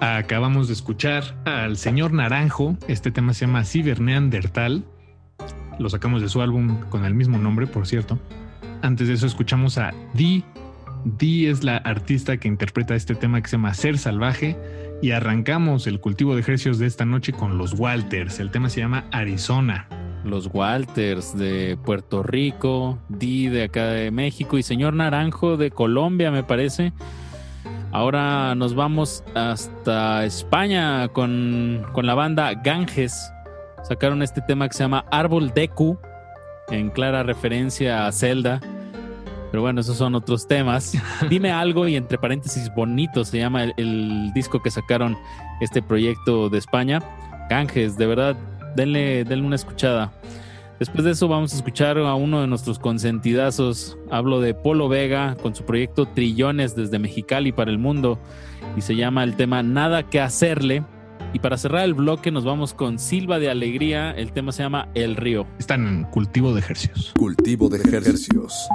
S8: Acabamos de escuchar al señor Naranjo. Este tema se llama Ciberneandertal. Lo sacamos de su álbum con el mismo nombre, por cierto. Antes de eso escuchamos a Dee. Dee es la artista que interpreta este tema que se llama Ser Salvaje. Y arrancamos el cultivo de ejercicios de esta noche con los Walters. El tema se llama Arizona.
S7: Los Walters de Puerto Rico, Di de acá de México y señor Naranjo de Colombia, me parece. Ahora nos vamos hasta España con, con la banda Ganges. Sacaron este tema que se llama Árbol Deku, en clara referencia a Zelda. Pero bueno, esos son otros temas. Dime algo y entre paréntesis bonito se llama el, el disco que sacaron este proyecto de España. Ganges, de verdad, denle, denle una escuchada. Después de eso vamos a escuchar a uno de nuestros consentidazos. Hablo de Polo Vega con su proyecto Trillones desde Mexicali para el mundo y se llama el tema Nada que hacerle. Y para cerrar el bloque nos vamos con Silva de Alegría. El tema se llama El Río.
S8: Están en cultivo de ejercicios.
S10: Cultivo de Hercios.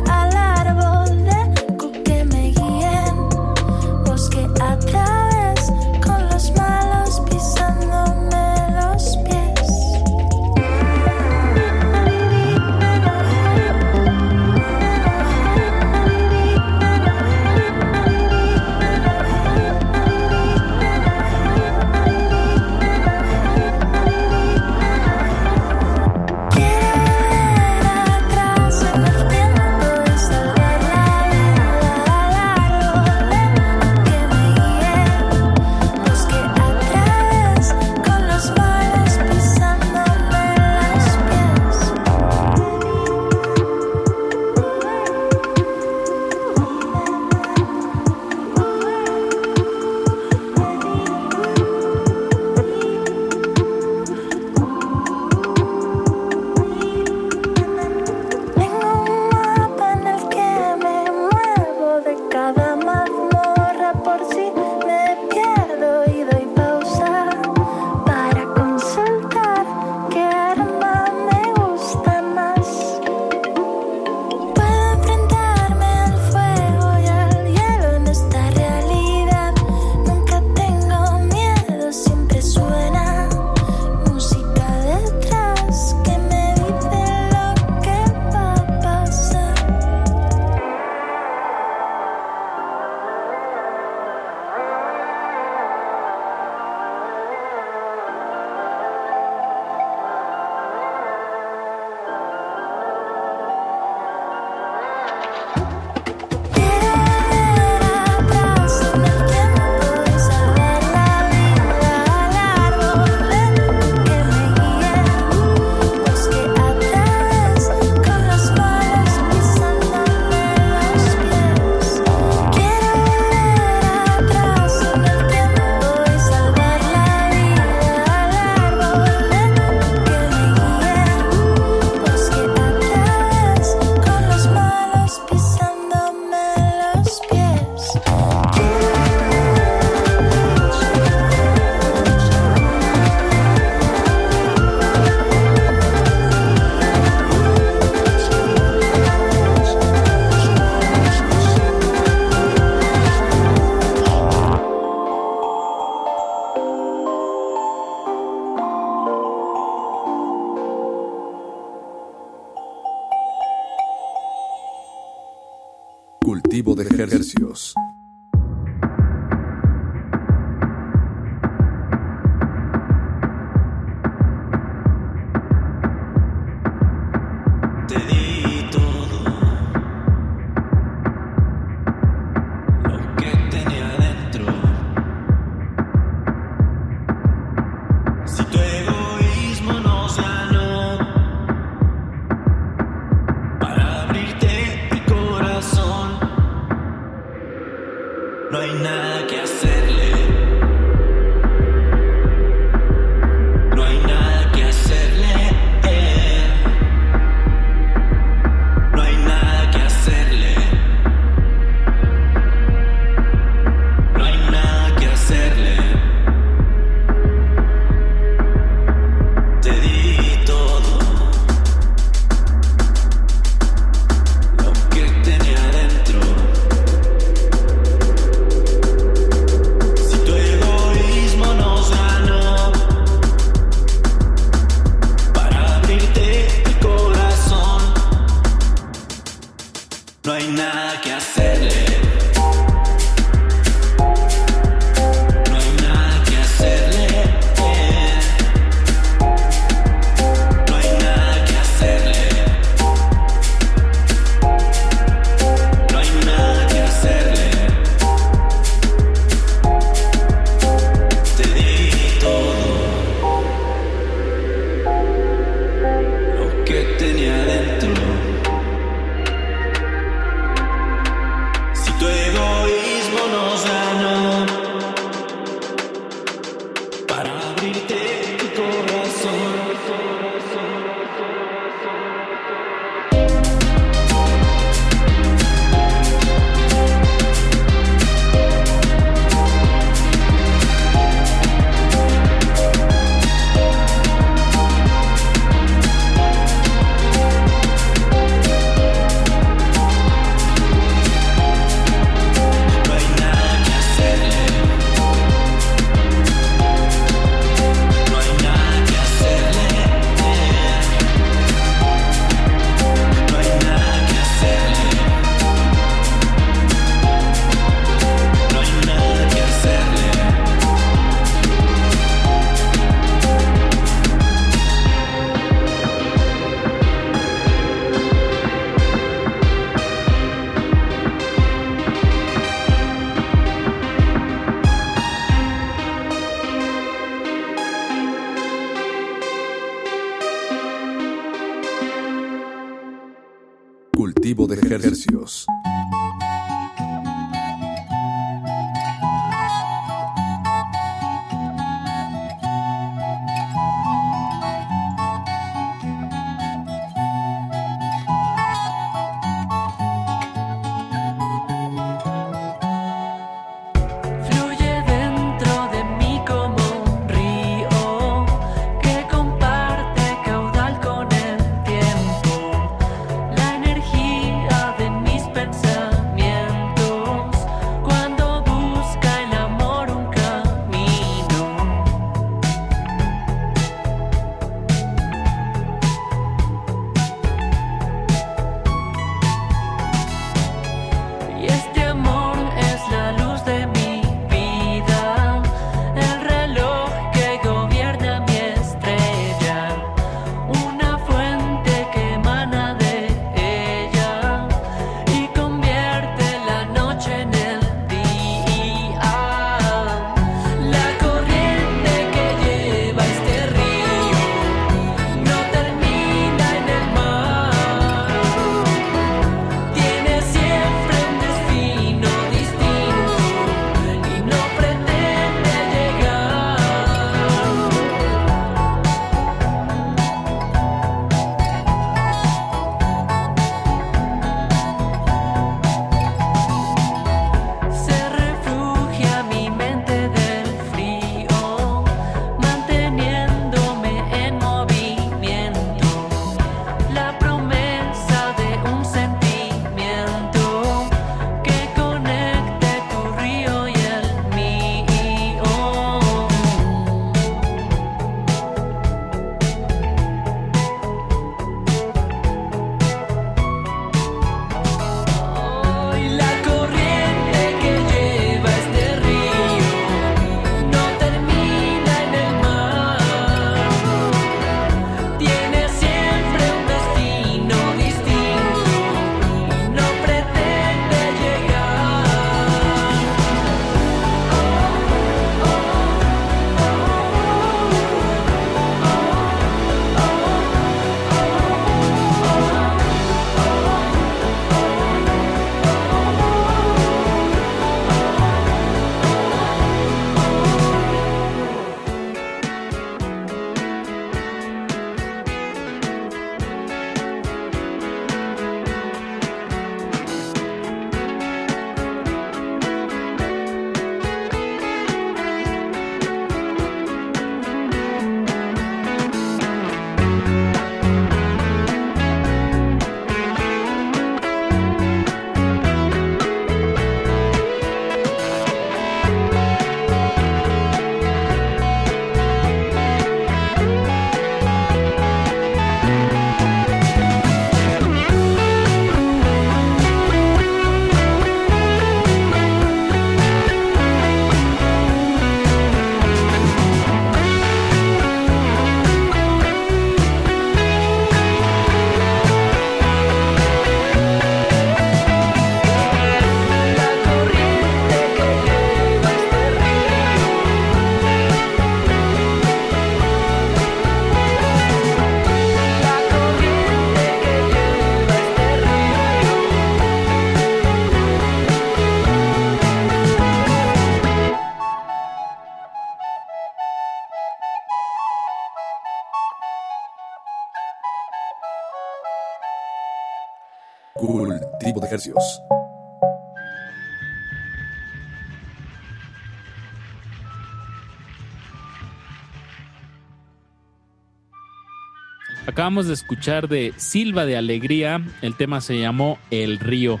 S7: Acabamos de escuchar de Silva de Alegría, el tema se llamó El Río.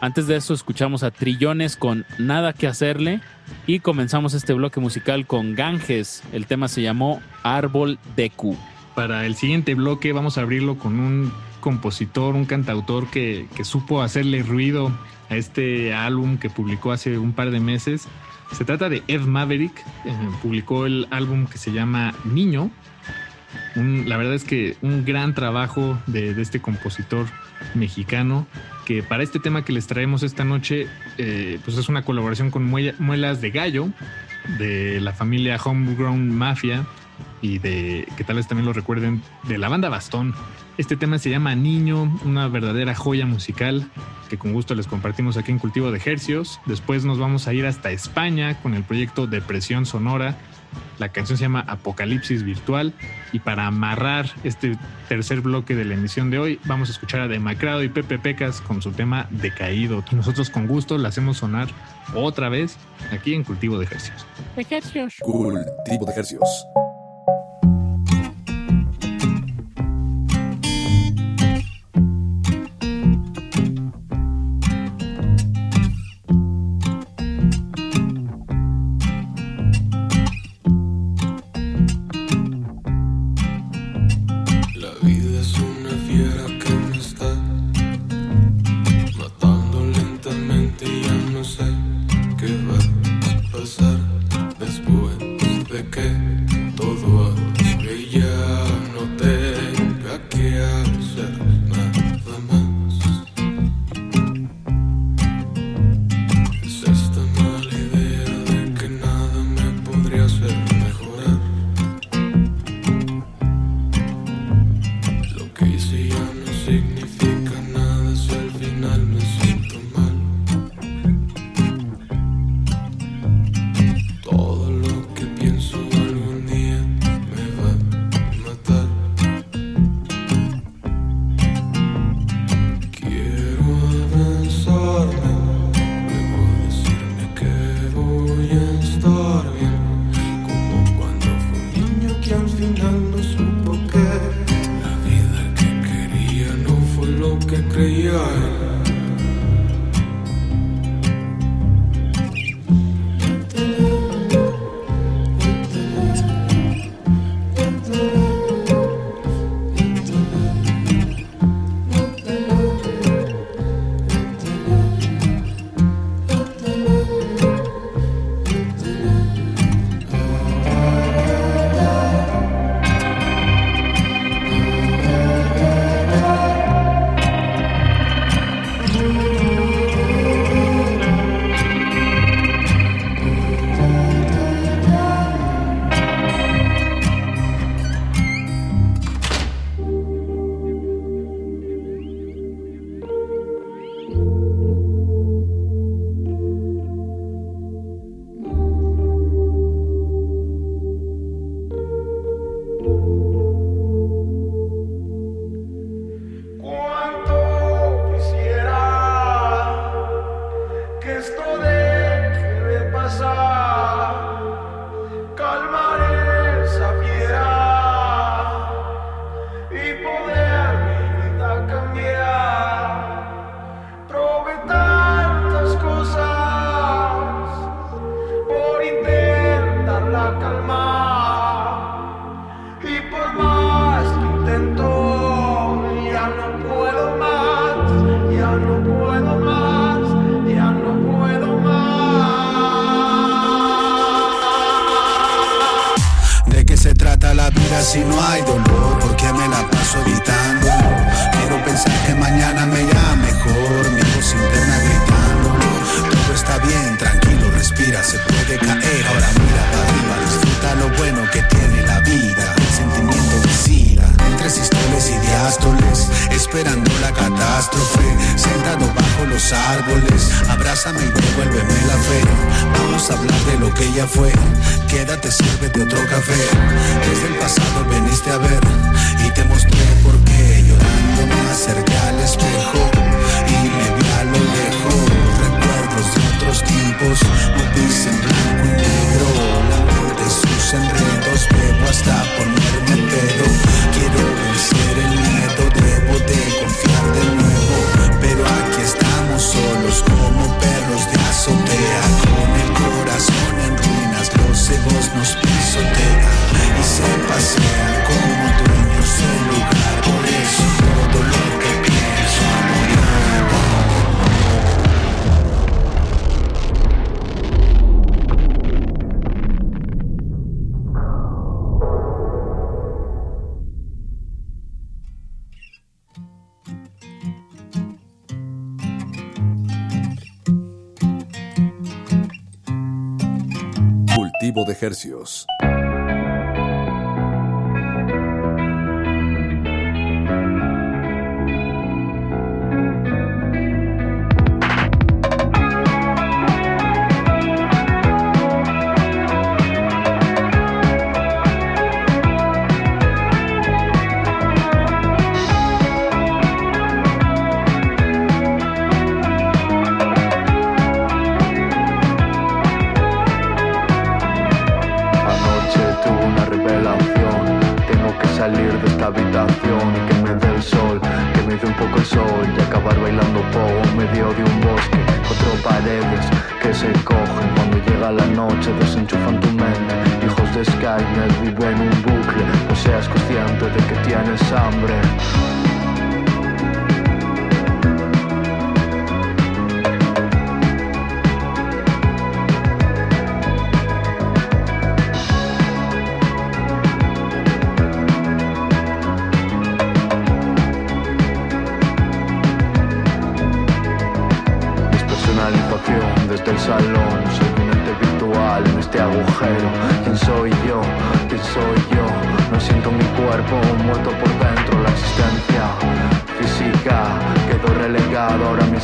S7: Antes de eso escuchamos a Trillones con Nada que hacerle y comenzamos este bloque musical con Ganges, el tema se llamó Árbol de Q.
S8: Para el siguiente bloque vamos a abrirlo con un compositor, un cantautor que, supo hacerle ruido a este álbum que publicó hace un par de meses. Se trata de Ed Maverick, eh, publicó el álbum que se llama Niño. La verdad es que un gran trabajo de, este compositor mexicano que para este tema que les traemos esta noche eh, pues es una colaboración con Muelas de Gallo de la familia Homegrown Mafia y de que tal vez también lo recuerden de la banda Bastón. Este tema se llama Niño, una verdadera joya musical que con gusto les compartimos aquí en Cultivo de Hercios. Después nos vamos a ir hasta España con el proyecto Depresión Sonora. La canción se llama Apocalipsis Virtual y para amarrar este tercer bloque de la emisión de hoy vamos a escuchar a Demacrado y Pepe Pecas con su tema Decaído. Y nosotros con gusto la hacemos sonar otra vez aquí en Cultivo de Hercios.
S11: Cultivo de ejercicios.
S12: ejercicios. A la
S13: noche, desenchufan tu mente. Hijos de Skynet viven un bucle, no seas consciente de que tienes hambre.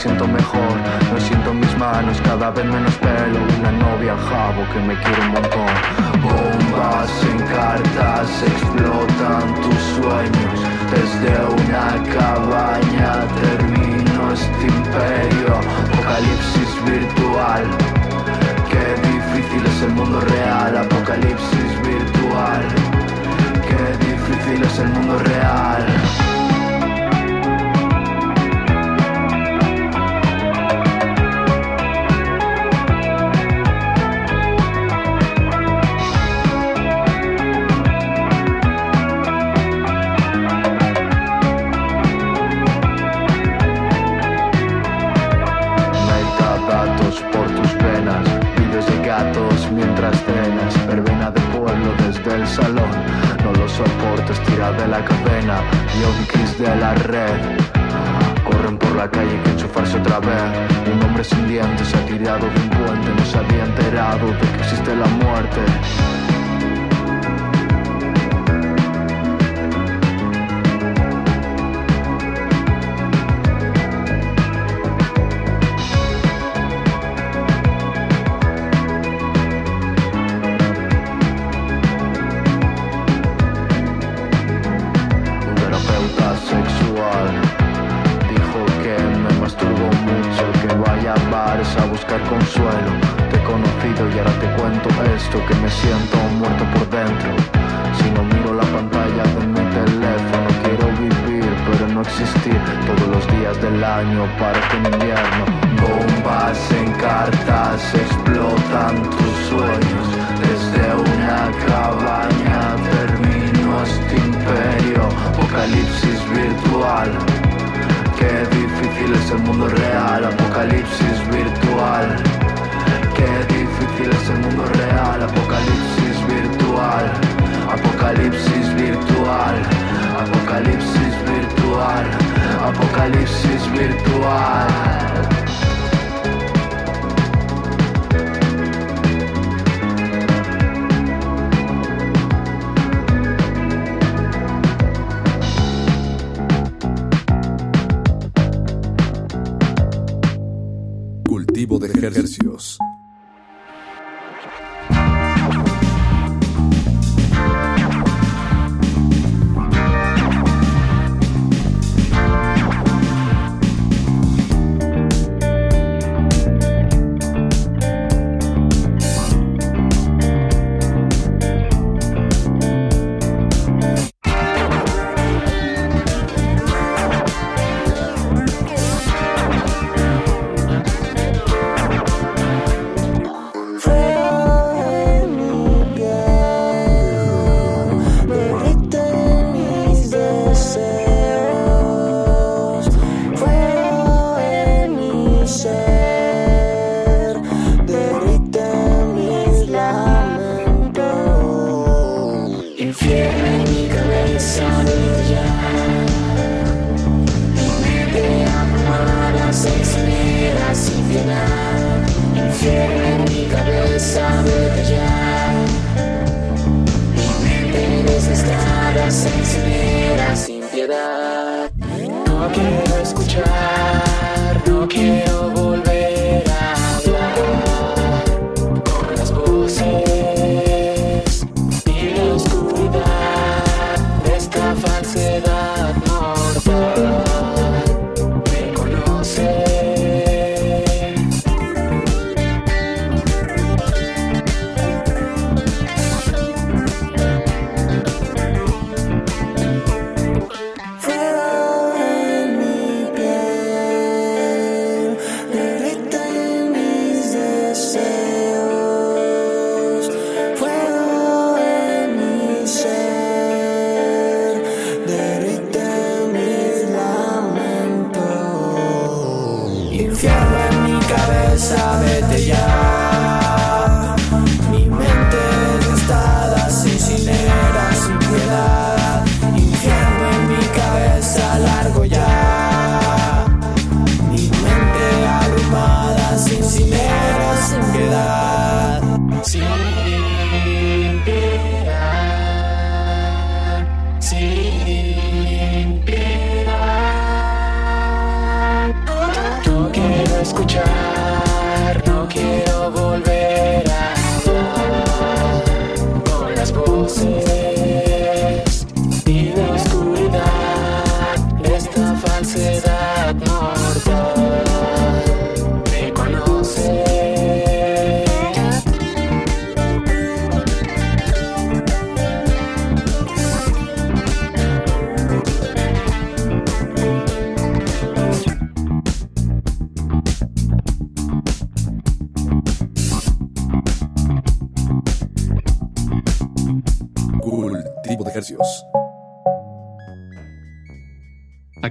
S13: siento mejor No siento mis manos, cada vez menos pelo Una novia jabo que me quiere un montón. Bombas en cartas explotan tus sueños Desde una cabaña termino este imperio. Apocalipsis virtual Qué difícil es el mundo real. Apocalipsis virtual Qué difícil es el mundo real. la cadena y Onkis de la red. Corren por la calle que enchufarse otra vez. Un hombre sin dientes se ha tirado de un puente No se había enterado de que existe la muerte.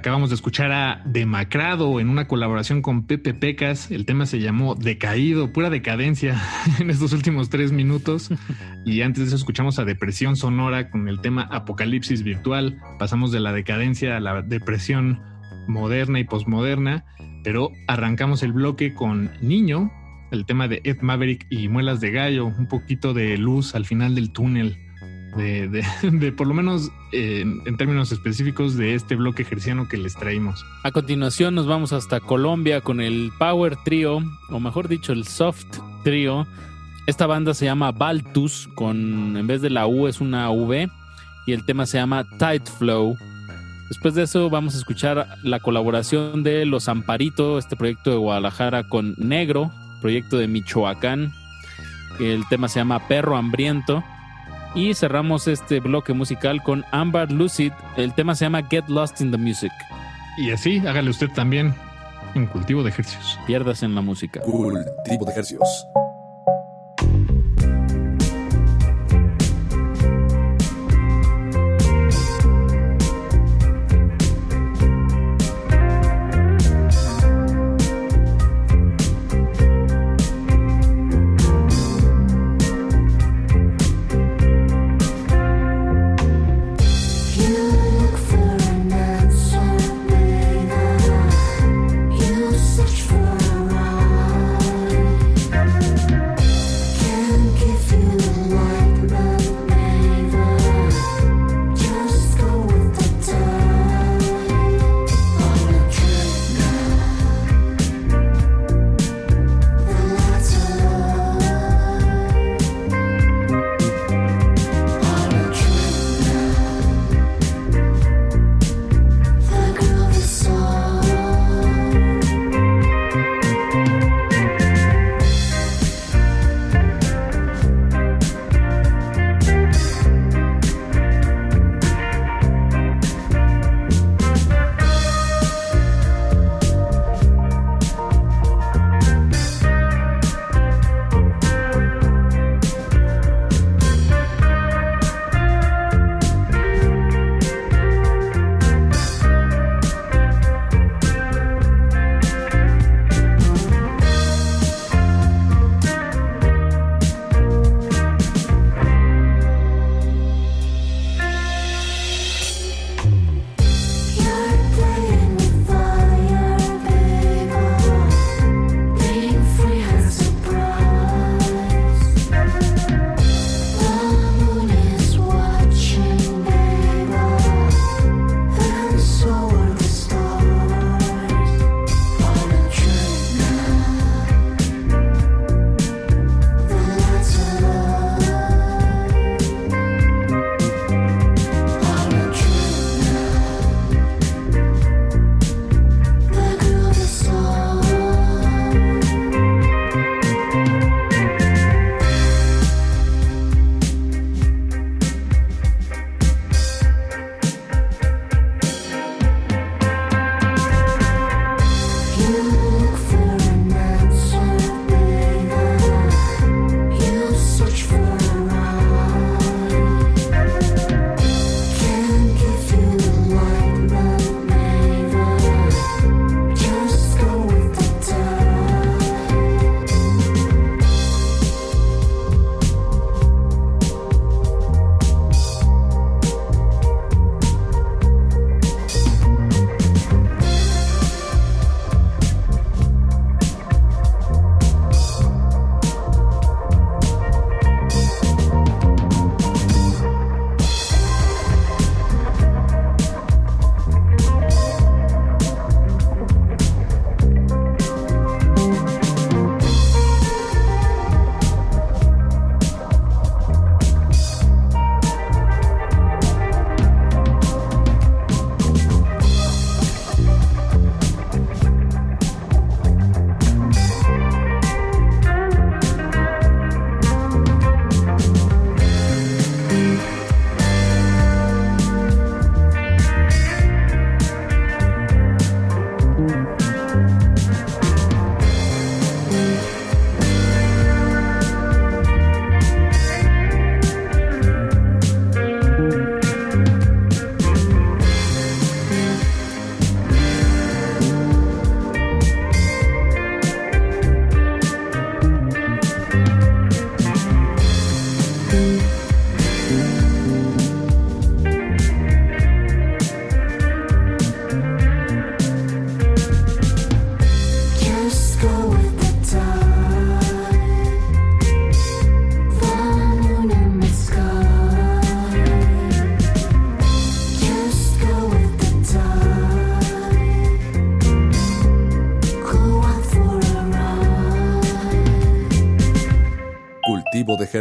S8: Acabamos de escuchar a Demacrado en una colaboración con Pepe Pecas. El tema se llamó Decaído, pura decadencia en estos últimos tres minutos. Y antes de eso escuchamos a Depresión Sonora con el tema Apocalipsis Virtual. Pasamos de la decadencia a la depresión moderna y posmoderna. Pero arrancamos el bloque con Niño, el tema de Ed Maverick y Muelas de Gallo. Un poquito de luz al final del túnel. De, de- por lo menos en, términos específicos de este bloque gerciano que les traímos.
S7: A continuación nos vamos hasta Colombia con el Power Trio, o mejor dicho, el Soft Trio. Esta banda se llama Baltus, con en vez de la U es una V, y el tema se llama Tide Flow. Después de eso vamos a escuchar la colaboración de Los Amparito, este proyecto de Guadalajara con Negro, proyecto de Michoacán. El tema se llama Perro Hambriento. Y cerramos este bloque musical con Amber Lucid. El tema se llama Get Lost in the Music.
S8: Y así, hágale usted también en cultivo de ejercicios.
S7: Pierdas en la música.
S14: Cultivo de ejercicios.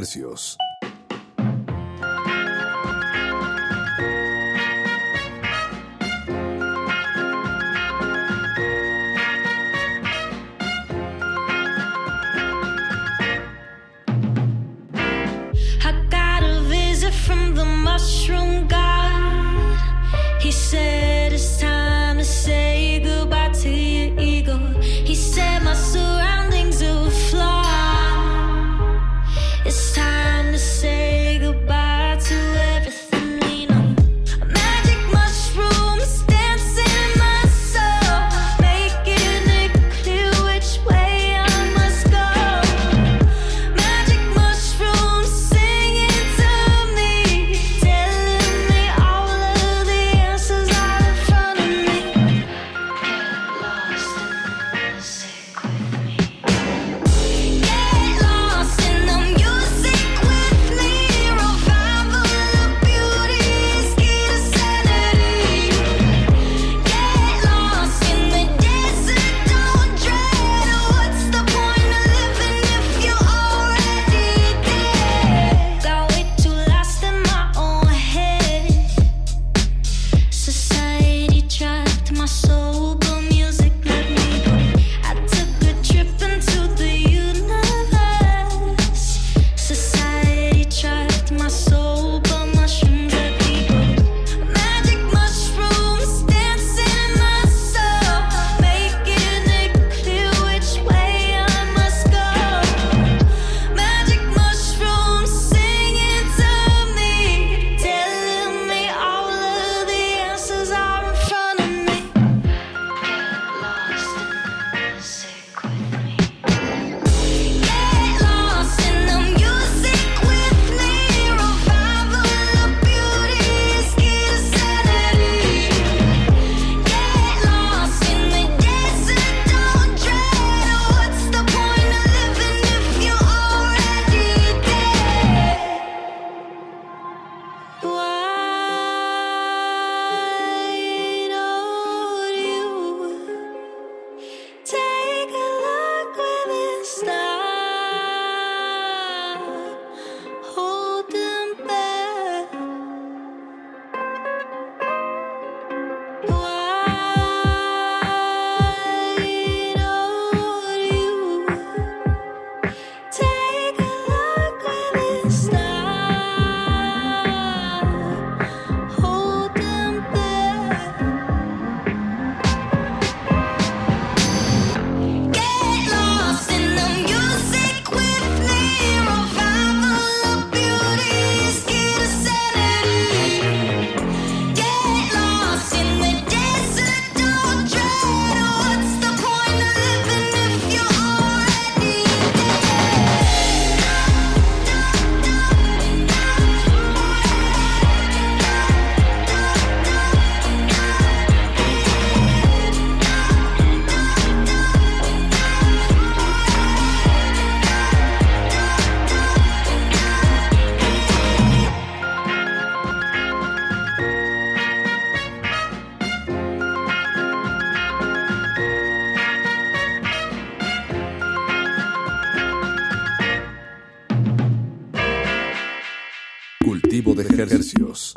S14: Hercios. Cultivo de hercios.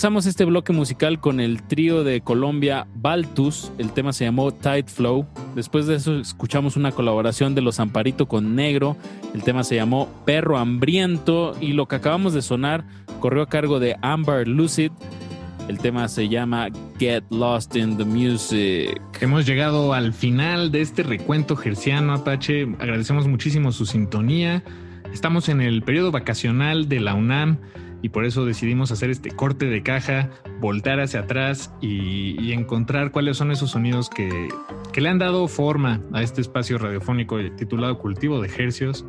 S7: Comenzamos este bloque musical con el trío de Colombia Baltus. El tema se llamó Tide Flow. Después de eso escuchamos una colaboración de los Amparito con Negro. El tema se llamó Perro Hambriento. Y lo que acabamos de sonar corrió a cargo de Amber Lucid. El tema se llama Get Lost in the Music.
S8: Hemos llegado al final de este recuento gerciano, Apache. Agradecemos muchísimo su sintonía. Estamos en el periodo vacacional de la UNAM y por eso decidimos hacer este corte de caja, voltar hacia atrás y, encontrar cuáles son esos sonidos que, que le han dado forma a este espacio radiofónico titulado Cultivo de Hercios.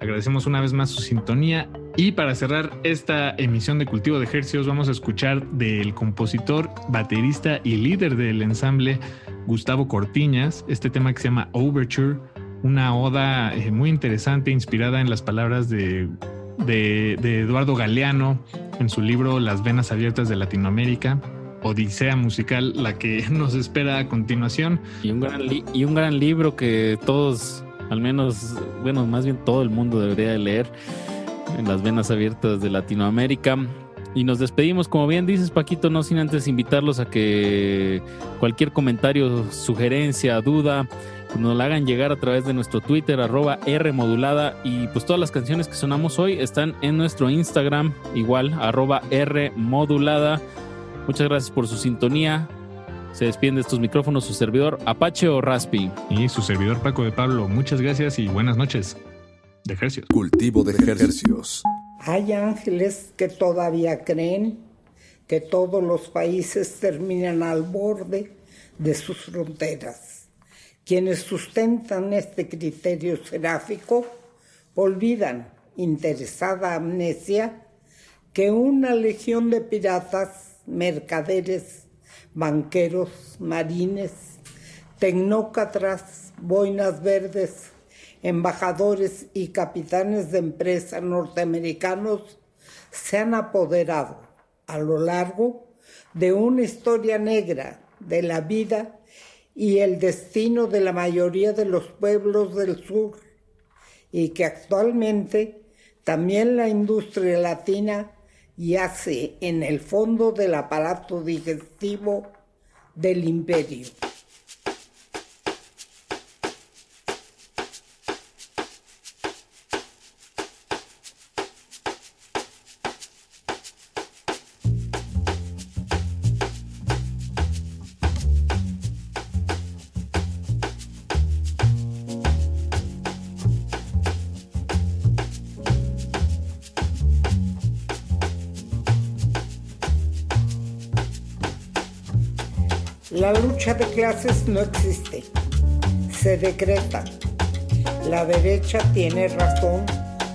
S8: Agradecemos una vez más su sintonía y para cerrar esta emisión de Cultivo de Hercios vamos a escuchar del compositor, baterista y líder del ensamble Gustavo Cortiñas este tema que se llama Overture, una oda eh, muy interesante inspirada en las palabras de, de, Eduardo Galeano en su libro Las venas abiertas de Latinoamérica. Odisea musical, la que nos espera a continuación.
S7: Y un gran, y un gran libro que todos, al menos, bueno, más bien todo el mundo debería de leer en las venas abiertas de Latinoamérica. Y nos despedimos, como bien dices Paquito, no sin antes invitarlos a que cualquier comentario, sugerencia, duda, nos la hagan llegar a través de nuestro Twitter, arroba R modulada. Y pues todas las canciones que sonamos hoy están en nuestro Instagram, igual, arroba R modulada. Muchas gracias por su sintonía. Se despiden de estos micrófonos su servidor Apache o Raspi.
S8: Y su servidor Paco de Pablo, muchas gracias y buenas noches. De Hercios.
S14: Cultivo de ejercicios.
S15: Hay ángeles que todavía creen que todos los países terminan al borde de sus fronteras. Quienes sustentan este criterio seráfico olvidan, interesada amnesia, que una legión de piratas, mercaderes, banqueros, marines, tecnócratas, boinas verdes, embajadores y capitanes de empresa norteamericanos se han apoderado a lo largo de una historia negra de la vida y el destino de la mayoría de los pueblos del sur y que actualmente también la industria latina yace en el fondo del aparato digestivo del imperio. De clases no existe, se decreta. La derecha tiene razón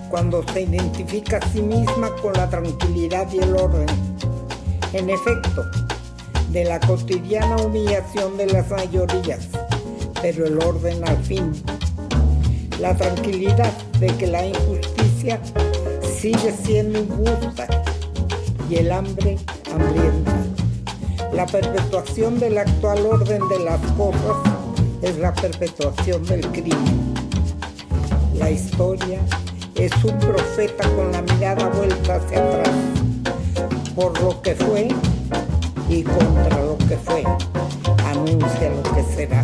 S15: cuando se identifica a sí misma con la tranquilidad y el orden. En efecto, de la cotidiana humillación de las mayorías, pero el orden al fin. La tranquilidad de que la injusticia sigue siendo injusta y el hambre hambrienta. La perpetuación del actual orden de las cosas es la perpetuación del crimen. La historia es un profeta con la mirada vuelta hacia atrás, por lo que fue y contra lo que fue, anuncia lo que será.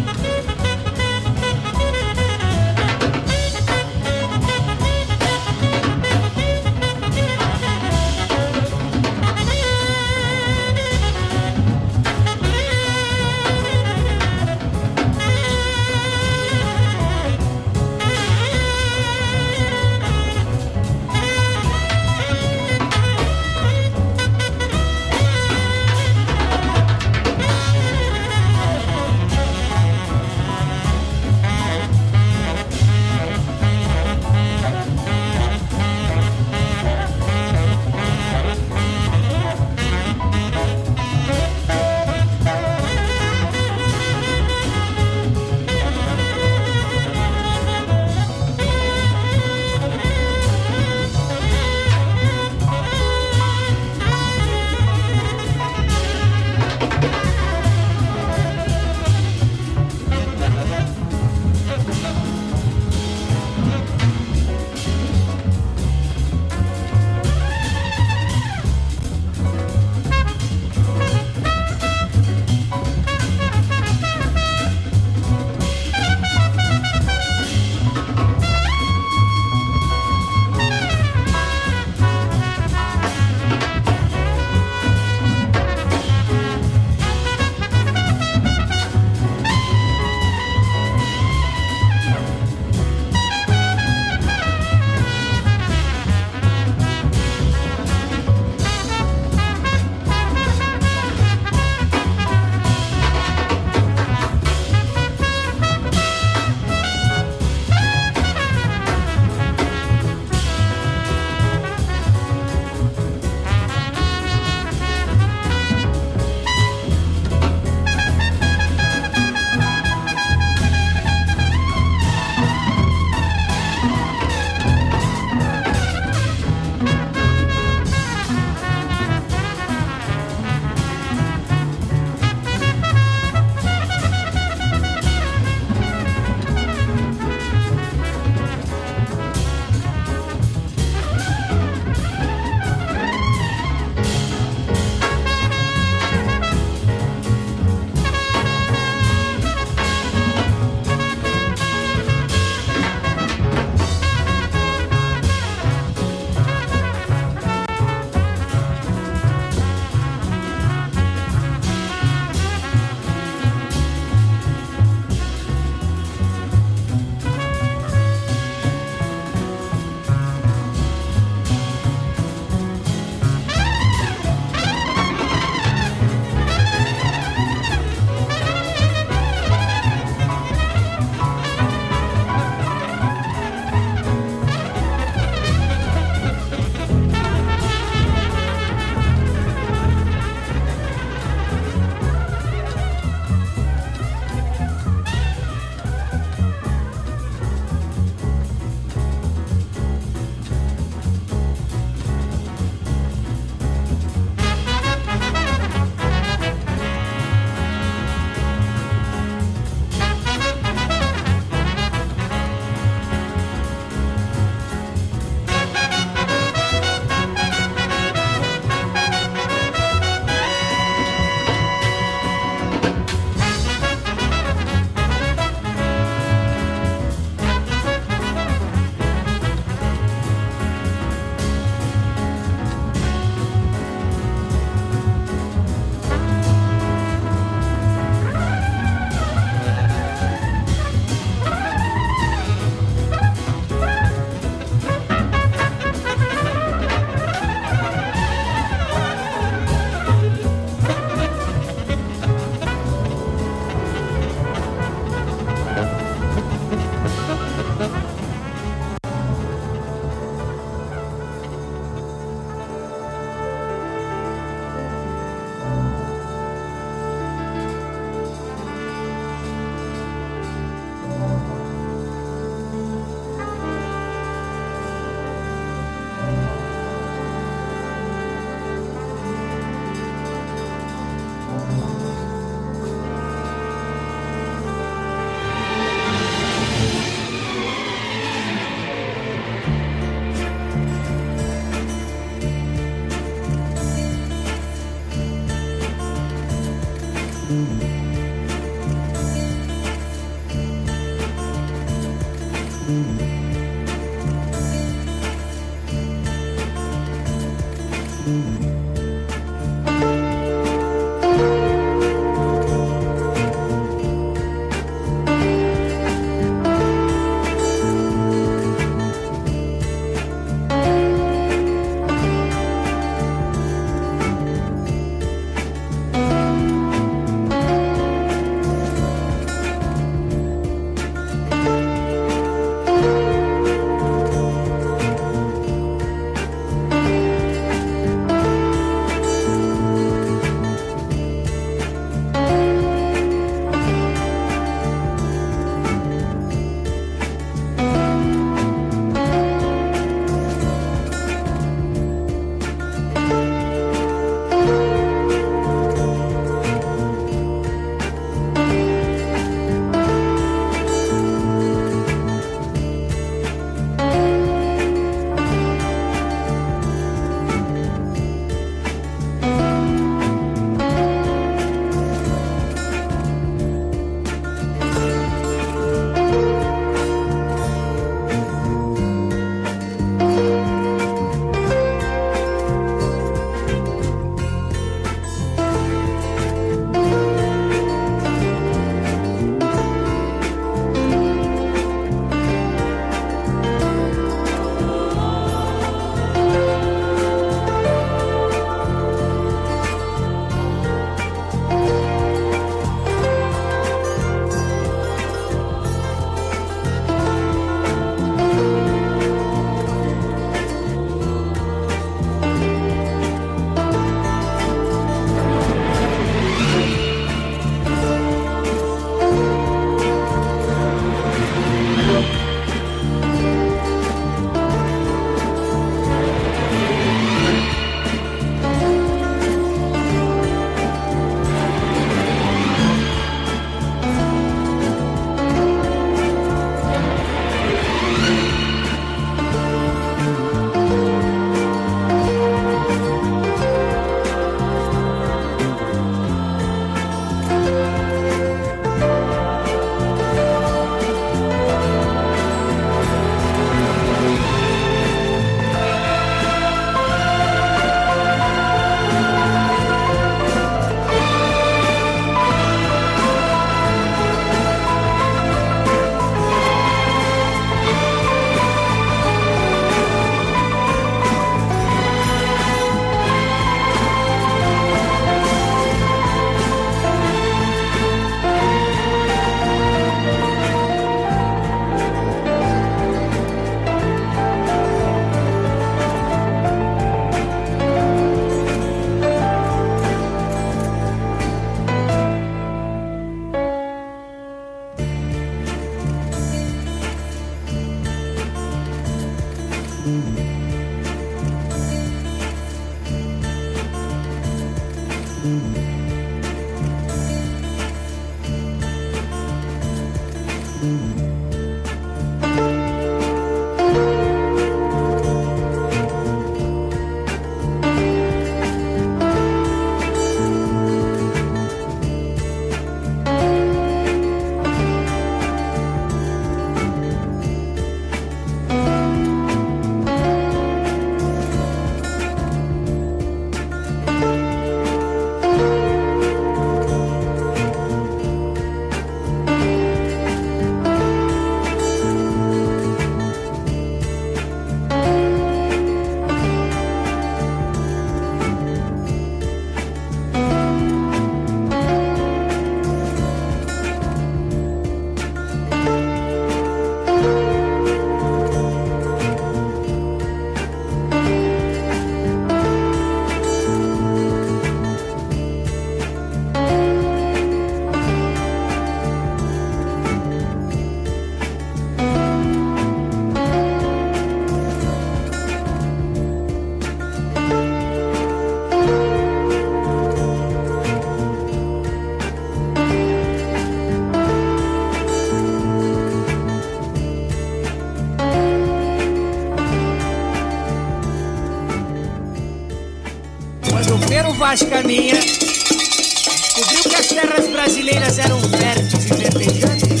S16: Vascaninha descobriu que as terras brasileiras eram férteis e verdejantes,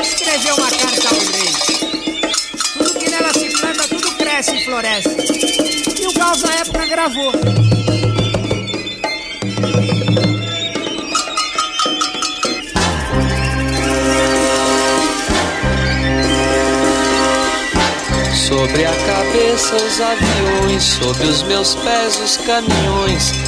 S16: escreveu uma carta ao rei. Tudo que nela se planta, tudo cresce e floresce. E o Gauss, na época, gravou.
S17: Sobre a cabeça os aviões, sobre os meus pés os caminhões.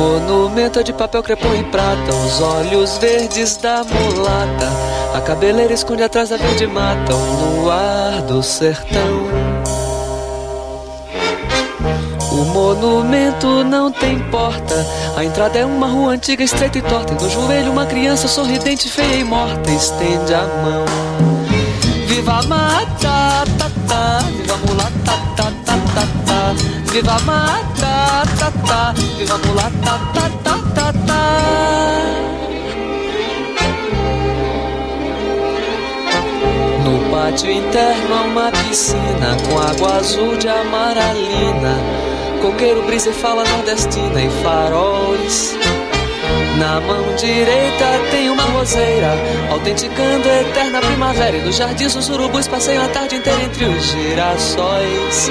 S17: monumento de papel crepom e prata, os olhos verdes da mulata. A cabeleira esconde atrás da verde mata, o luar do sertão. O monumento não tem porta. A entrada é uma rua antiga, estreita e torta. E no joelho, uma criança sorridente, feia e morta. Estende a mão. Viva a mata, ta, ta. Viva a mulata, ta, ta, ta, ta. Viva a mata, ta, ta. Viva a mulata, ta, ta, ta, ta. No pátio interno há uma piscina com água azul de amaralina. Coqueiro, brisa e fala nordestina e faróis. Na mão direita tem uma roseira, autenticando a eterna primavera. E nos jardins os urubus passeiam a tarde inteira entre os girassóis.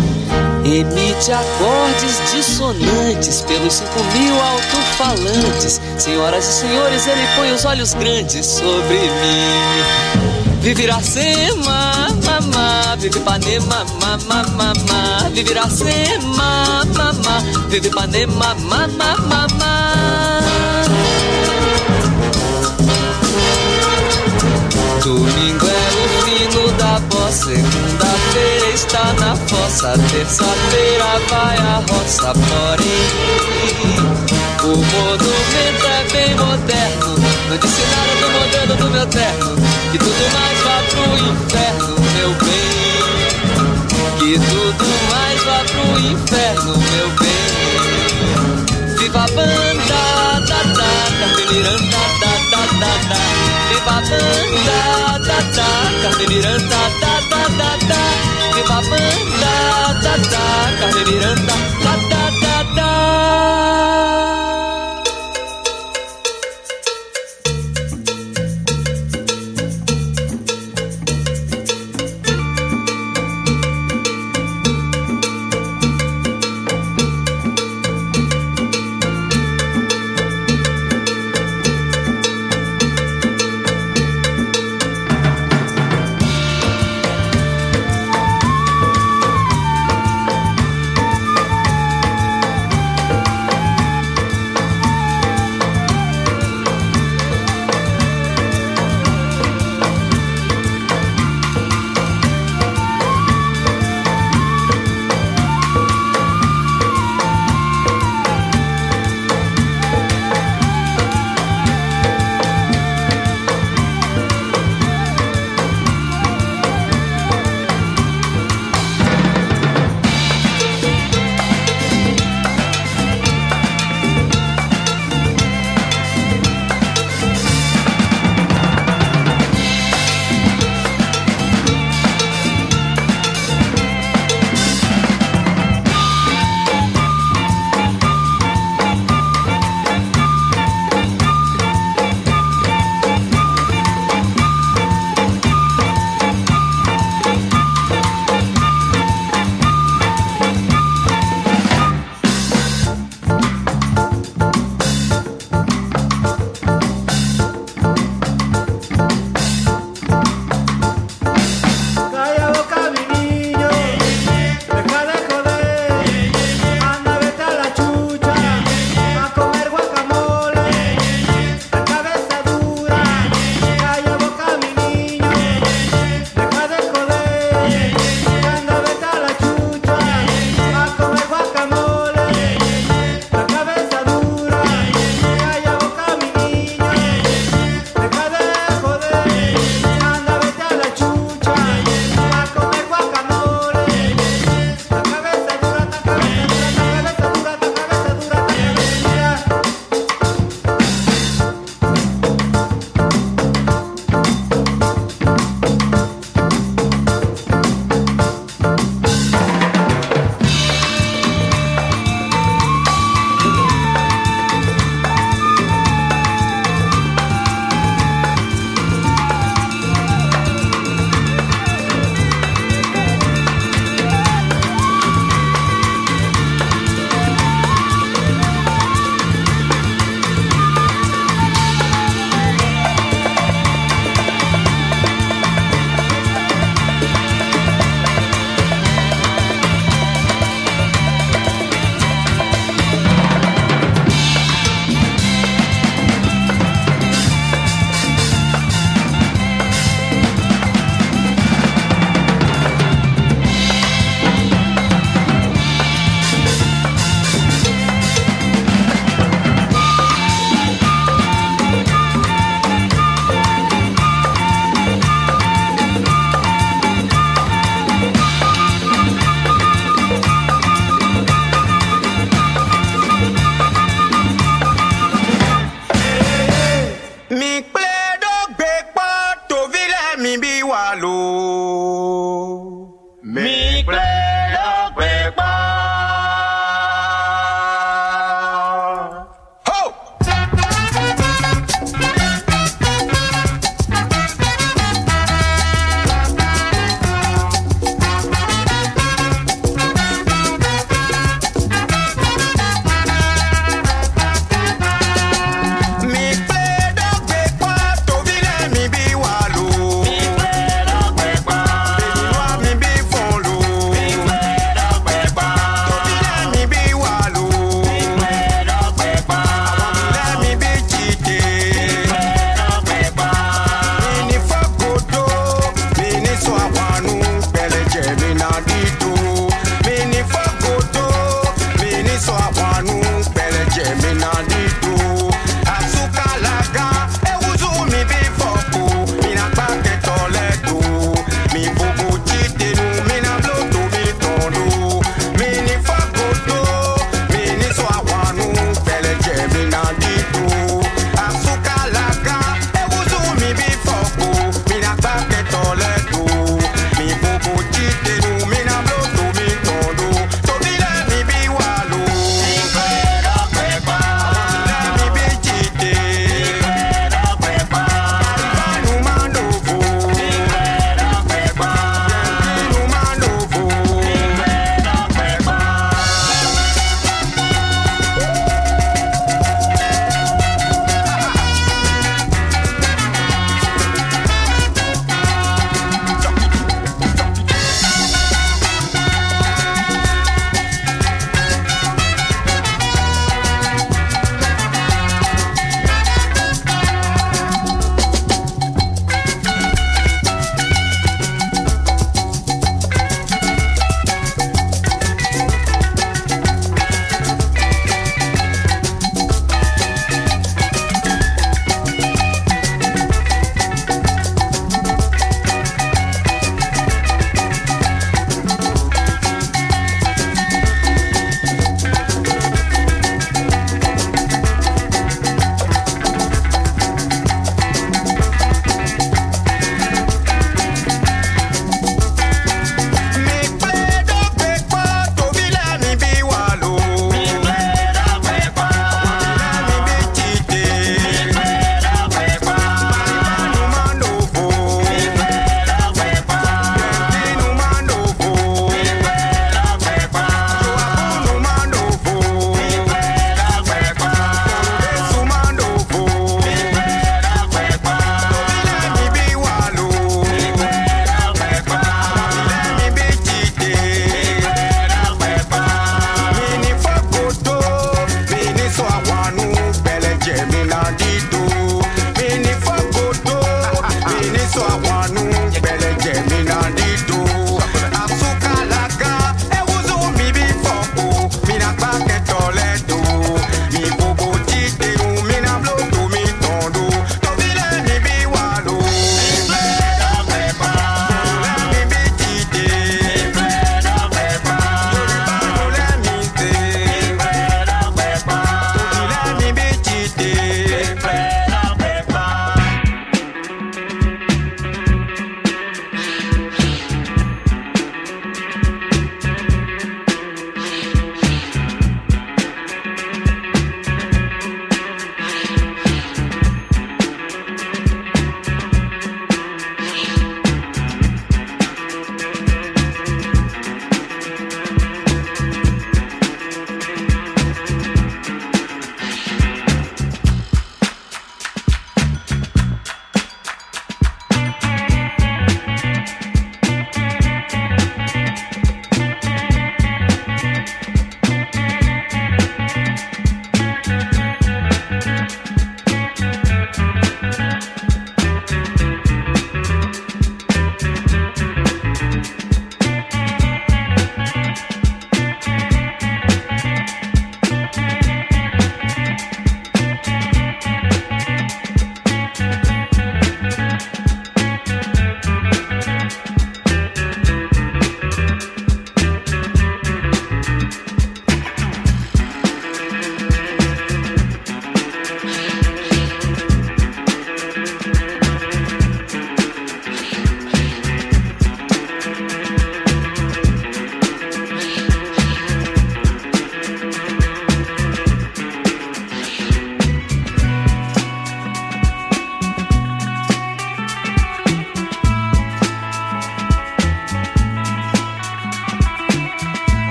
S17: Emite acordes dissonantes pelos cinco mil alto-falantes. Senhoras e senhores, ele põe os olhos grandes sobre mim. Vive Iracema, mamá, vive Ipanema, mamá, mamá. Vive Iracema, mamá, vive Ipanema, mamá, mamá. Bossa, segunda-feira está na fossa, terça-feira vai a roça, porém o monumento é bem moderno, não disse nada do modelo do meu terno, que tudo mais vá pro inferno, meu bem, que tudo mais vá pro inferno, meu bem. Viva a banda, da da, da da da da. Banda, da da, Carmen Miranda, da da da da. Viva banda, da da, Carmen Miranda,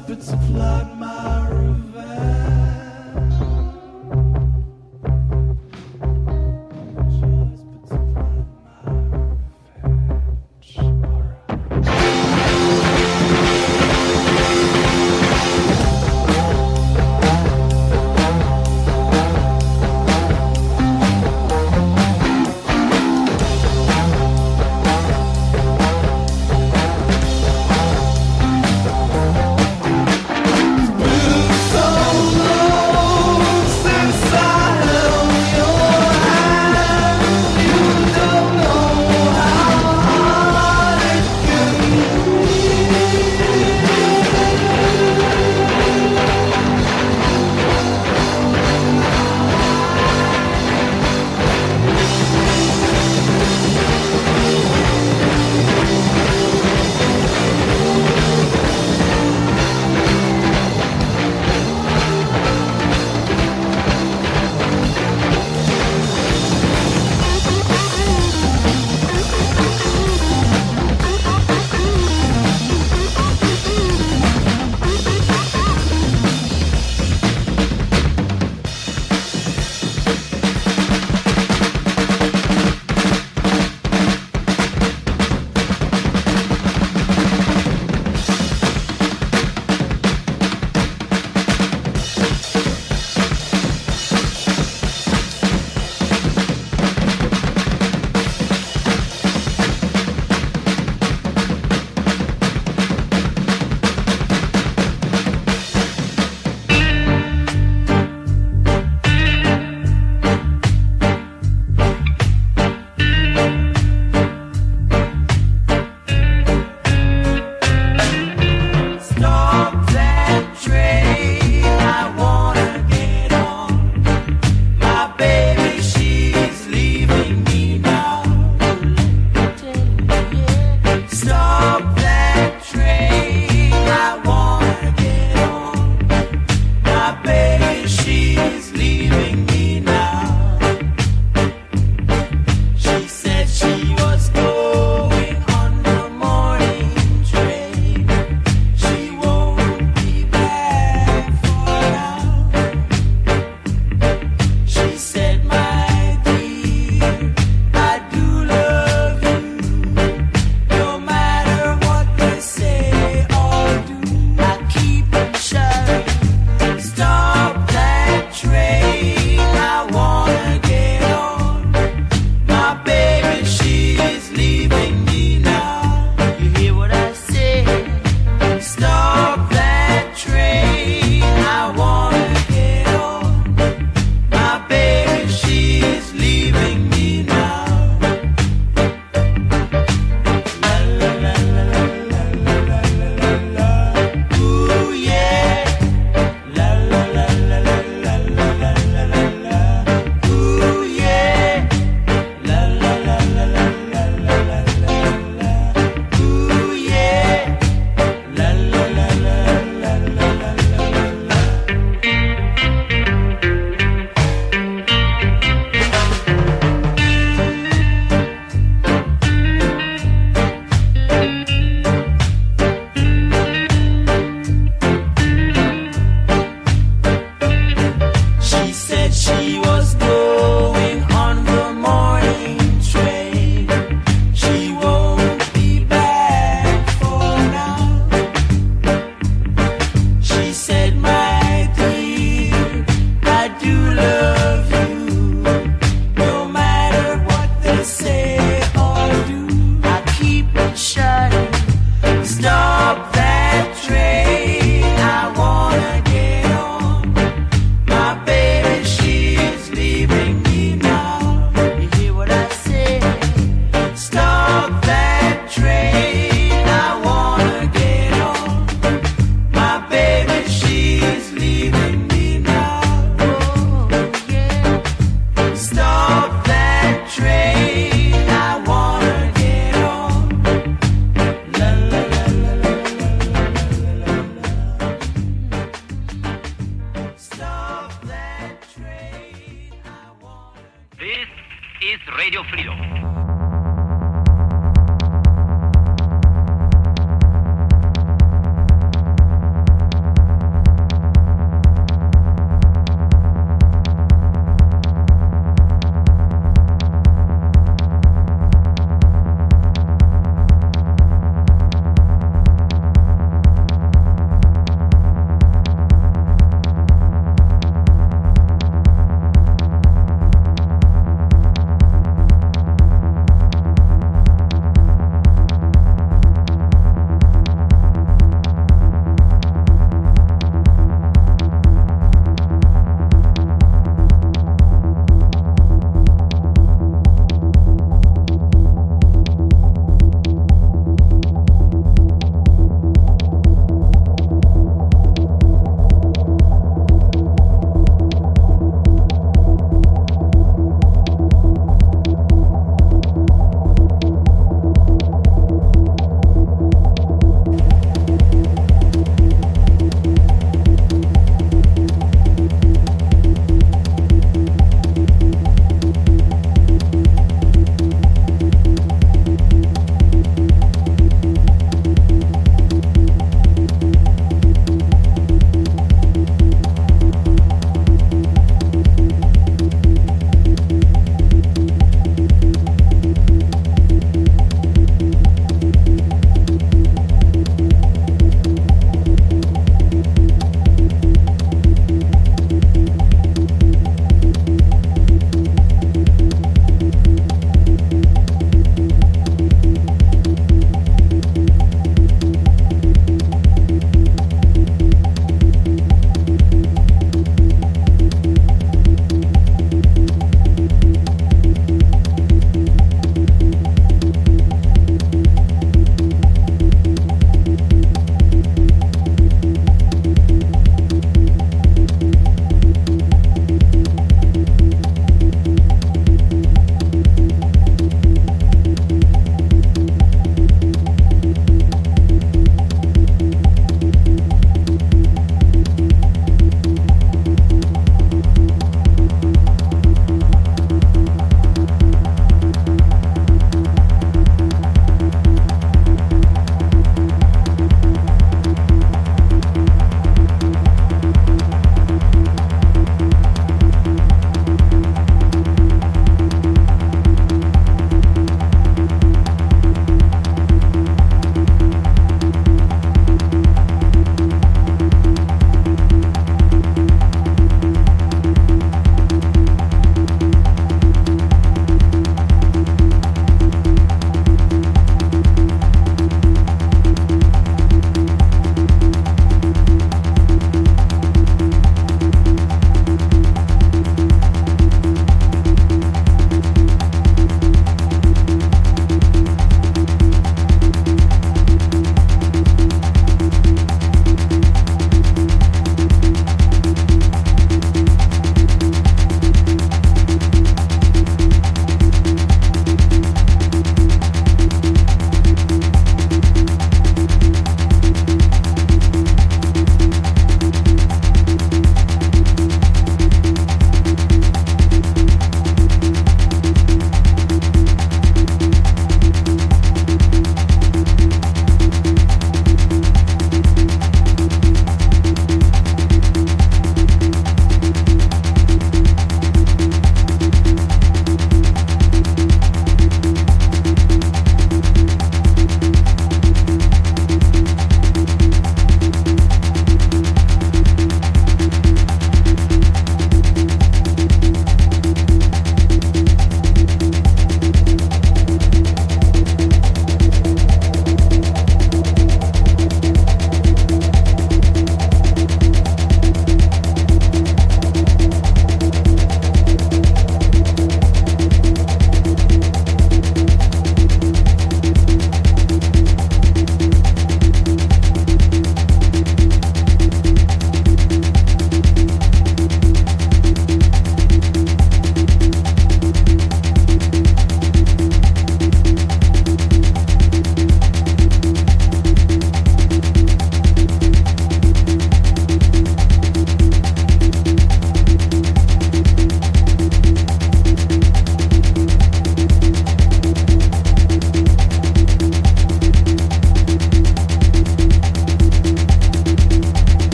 S18: but plot my revenge.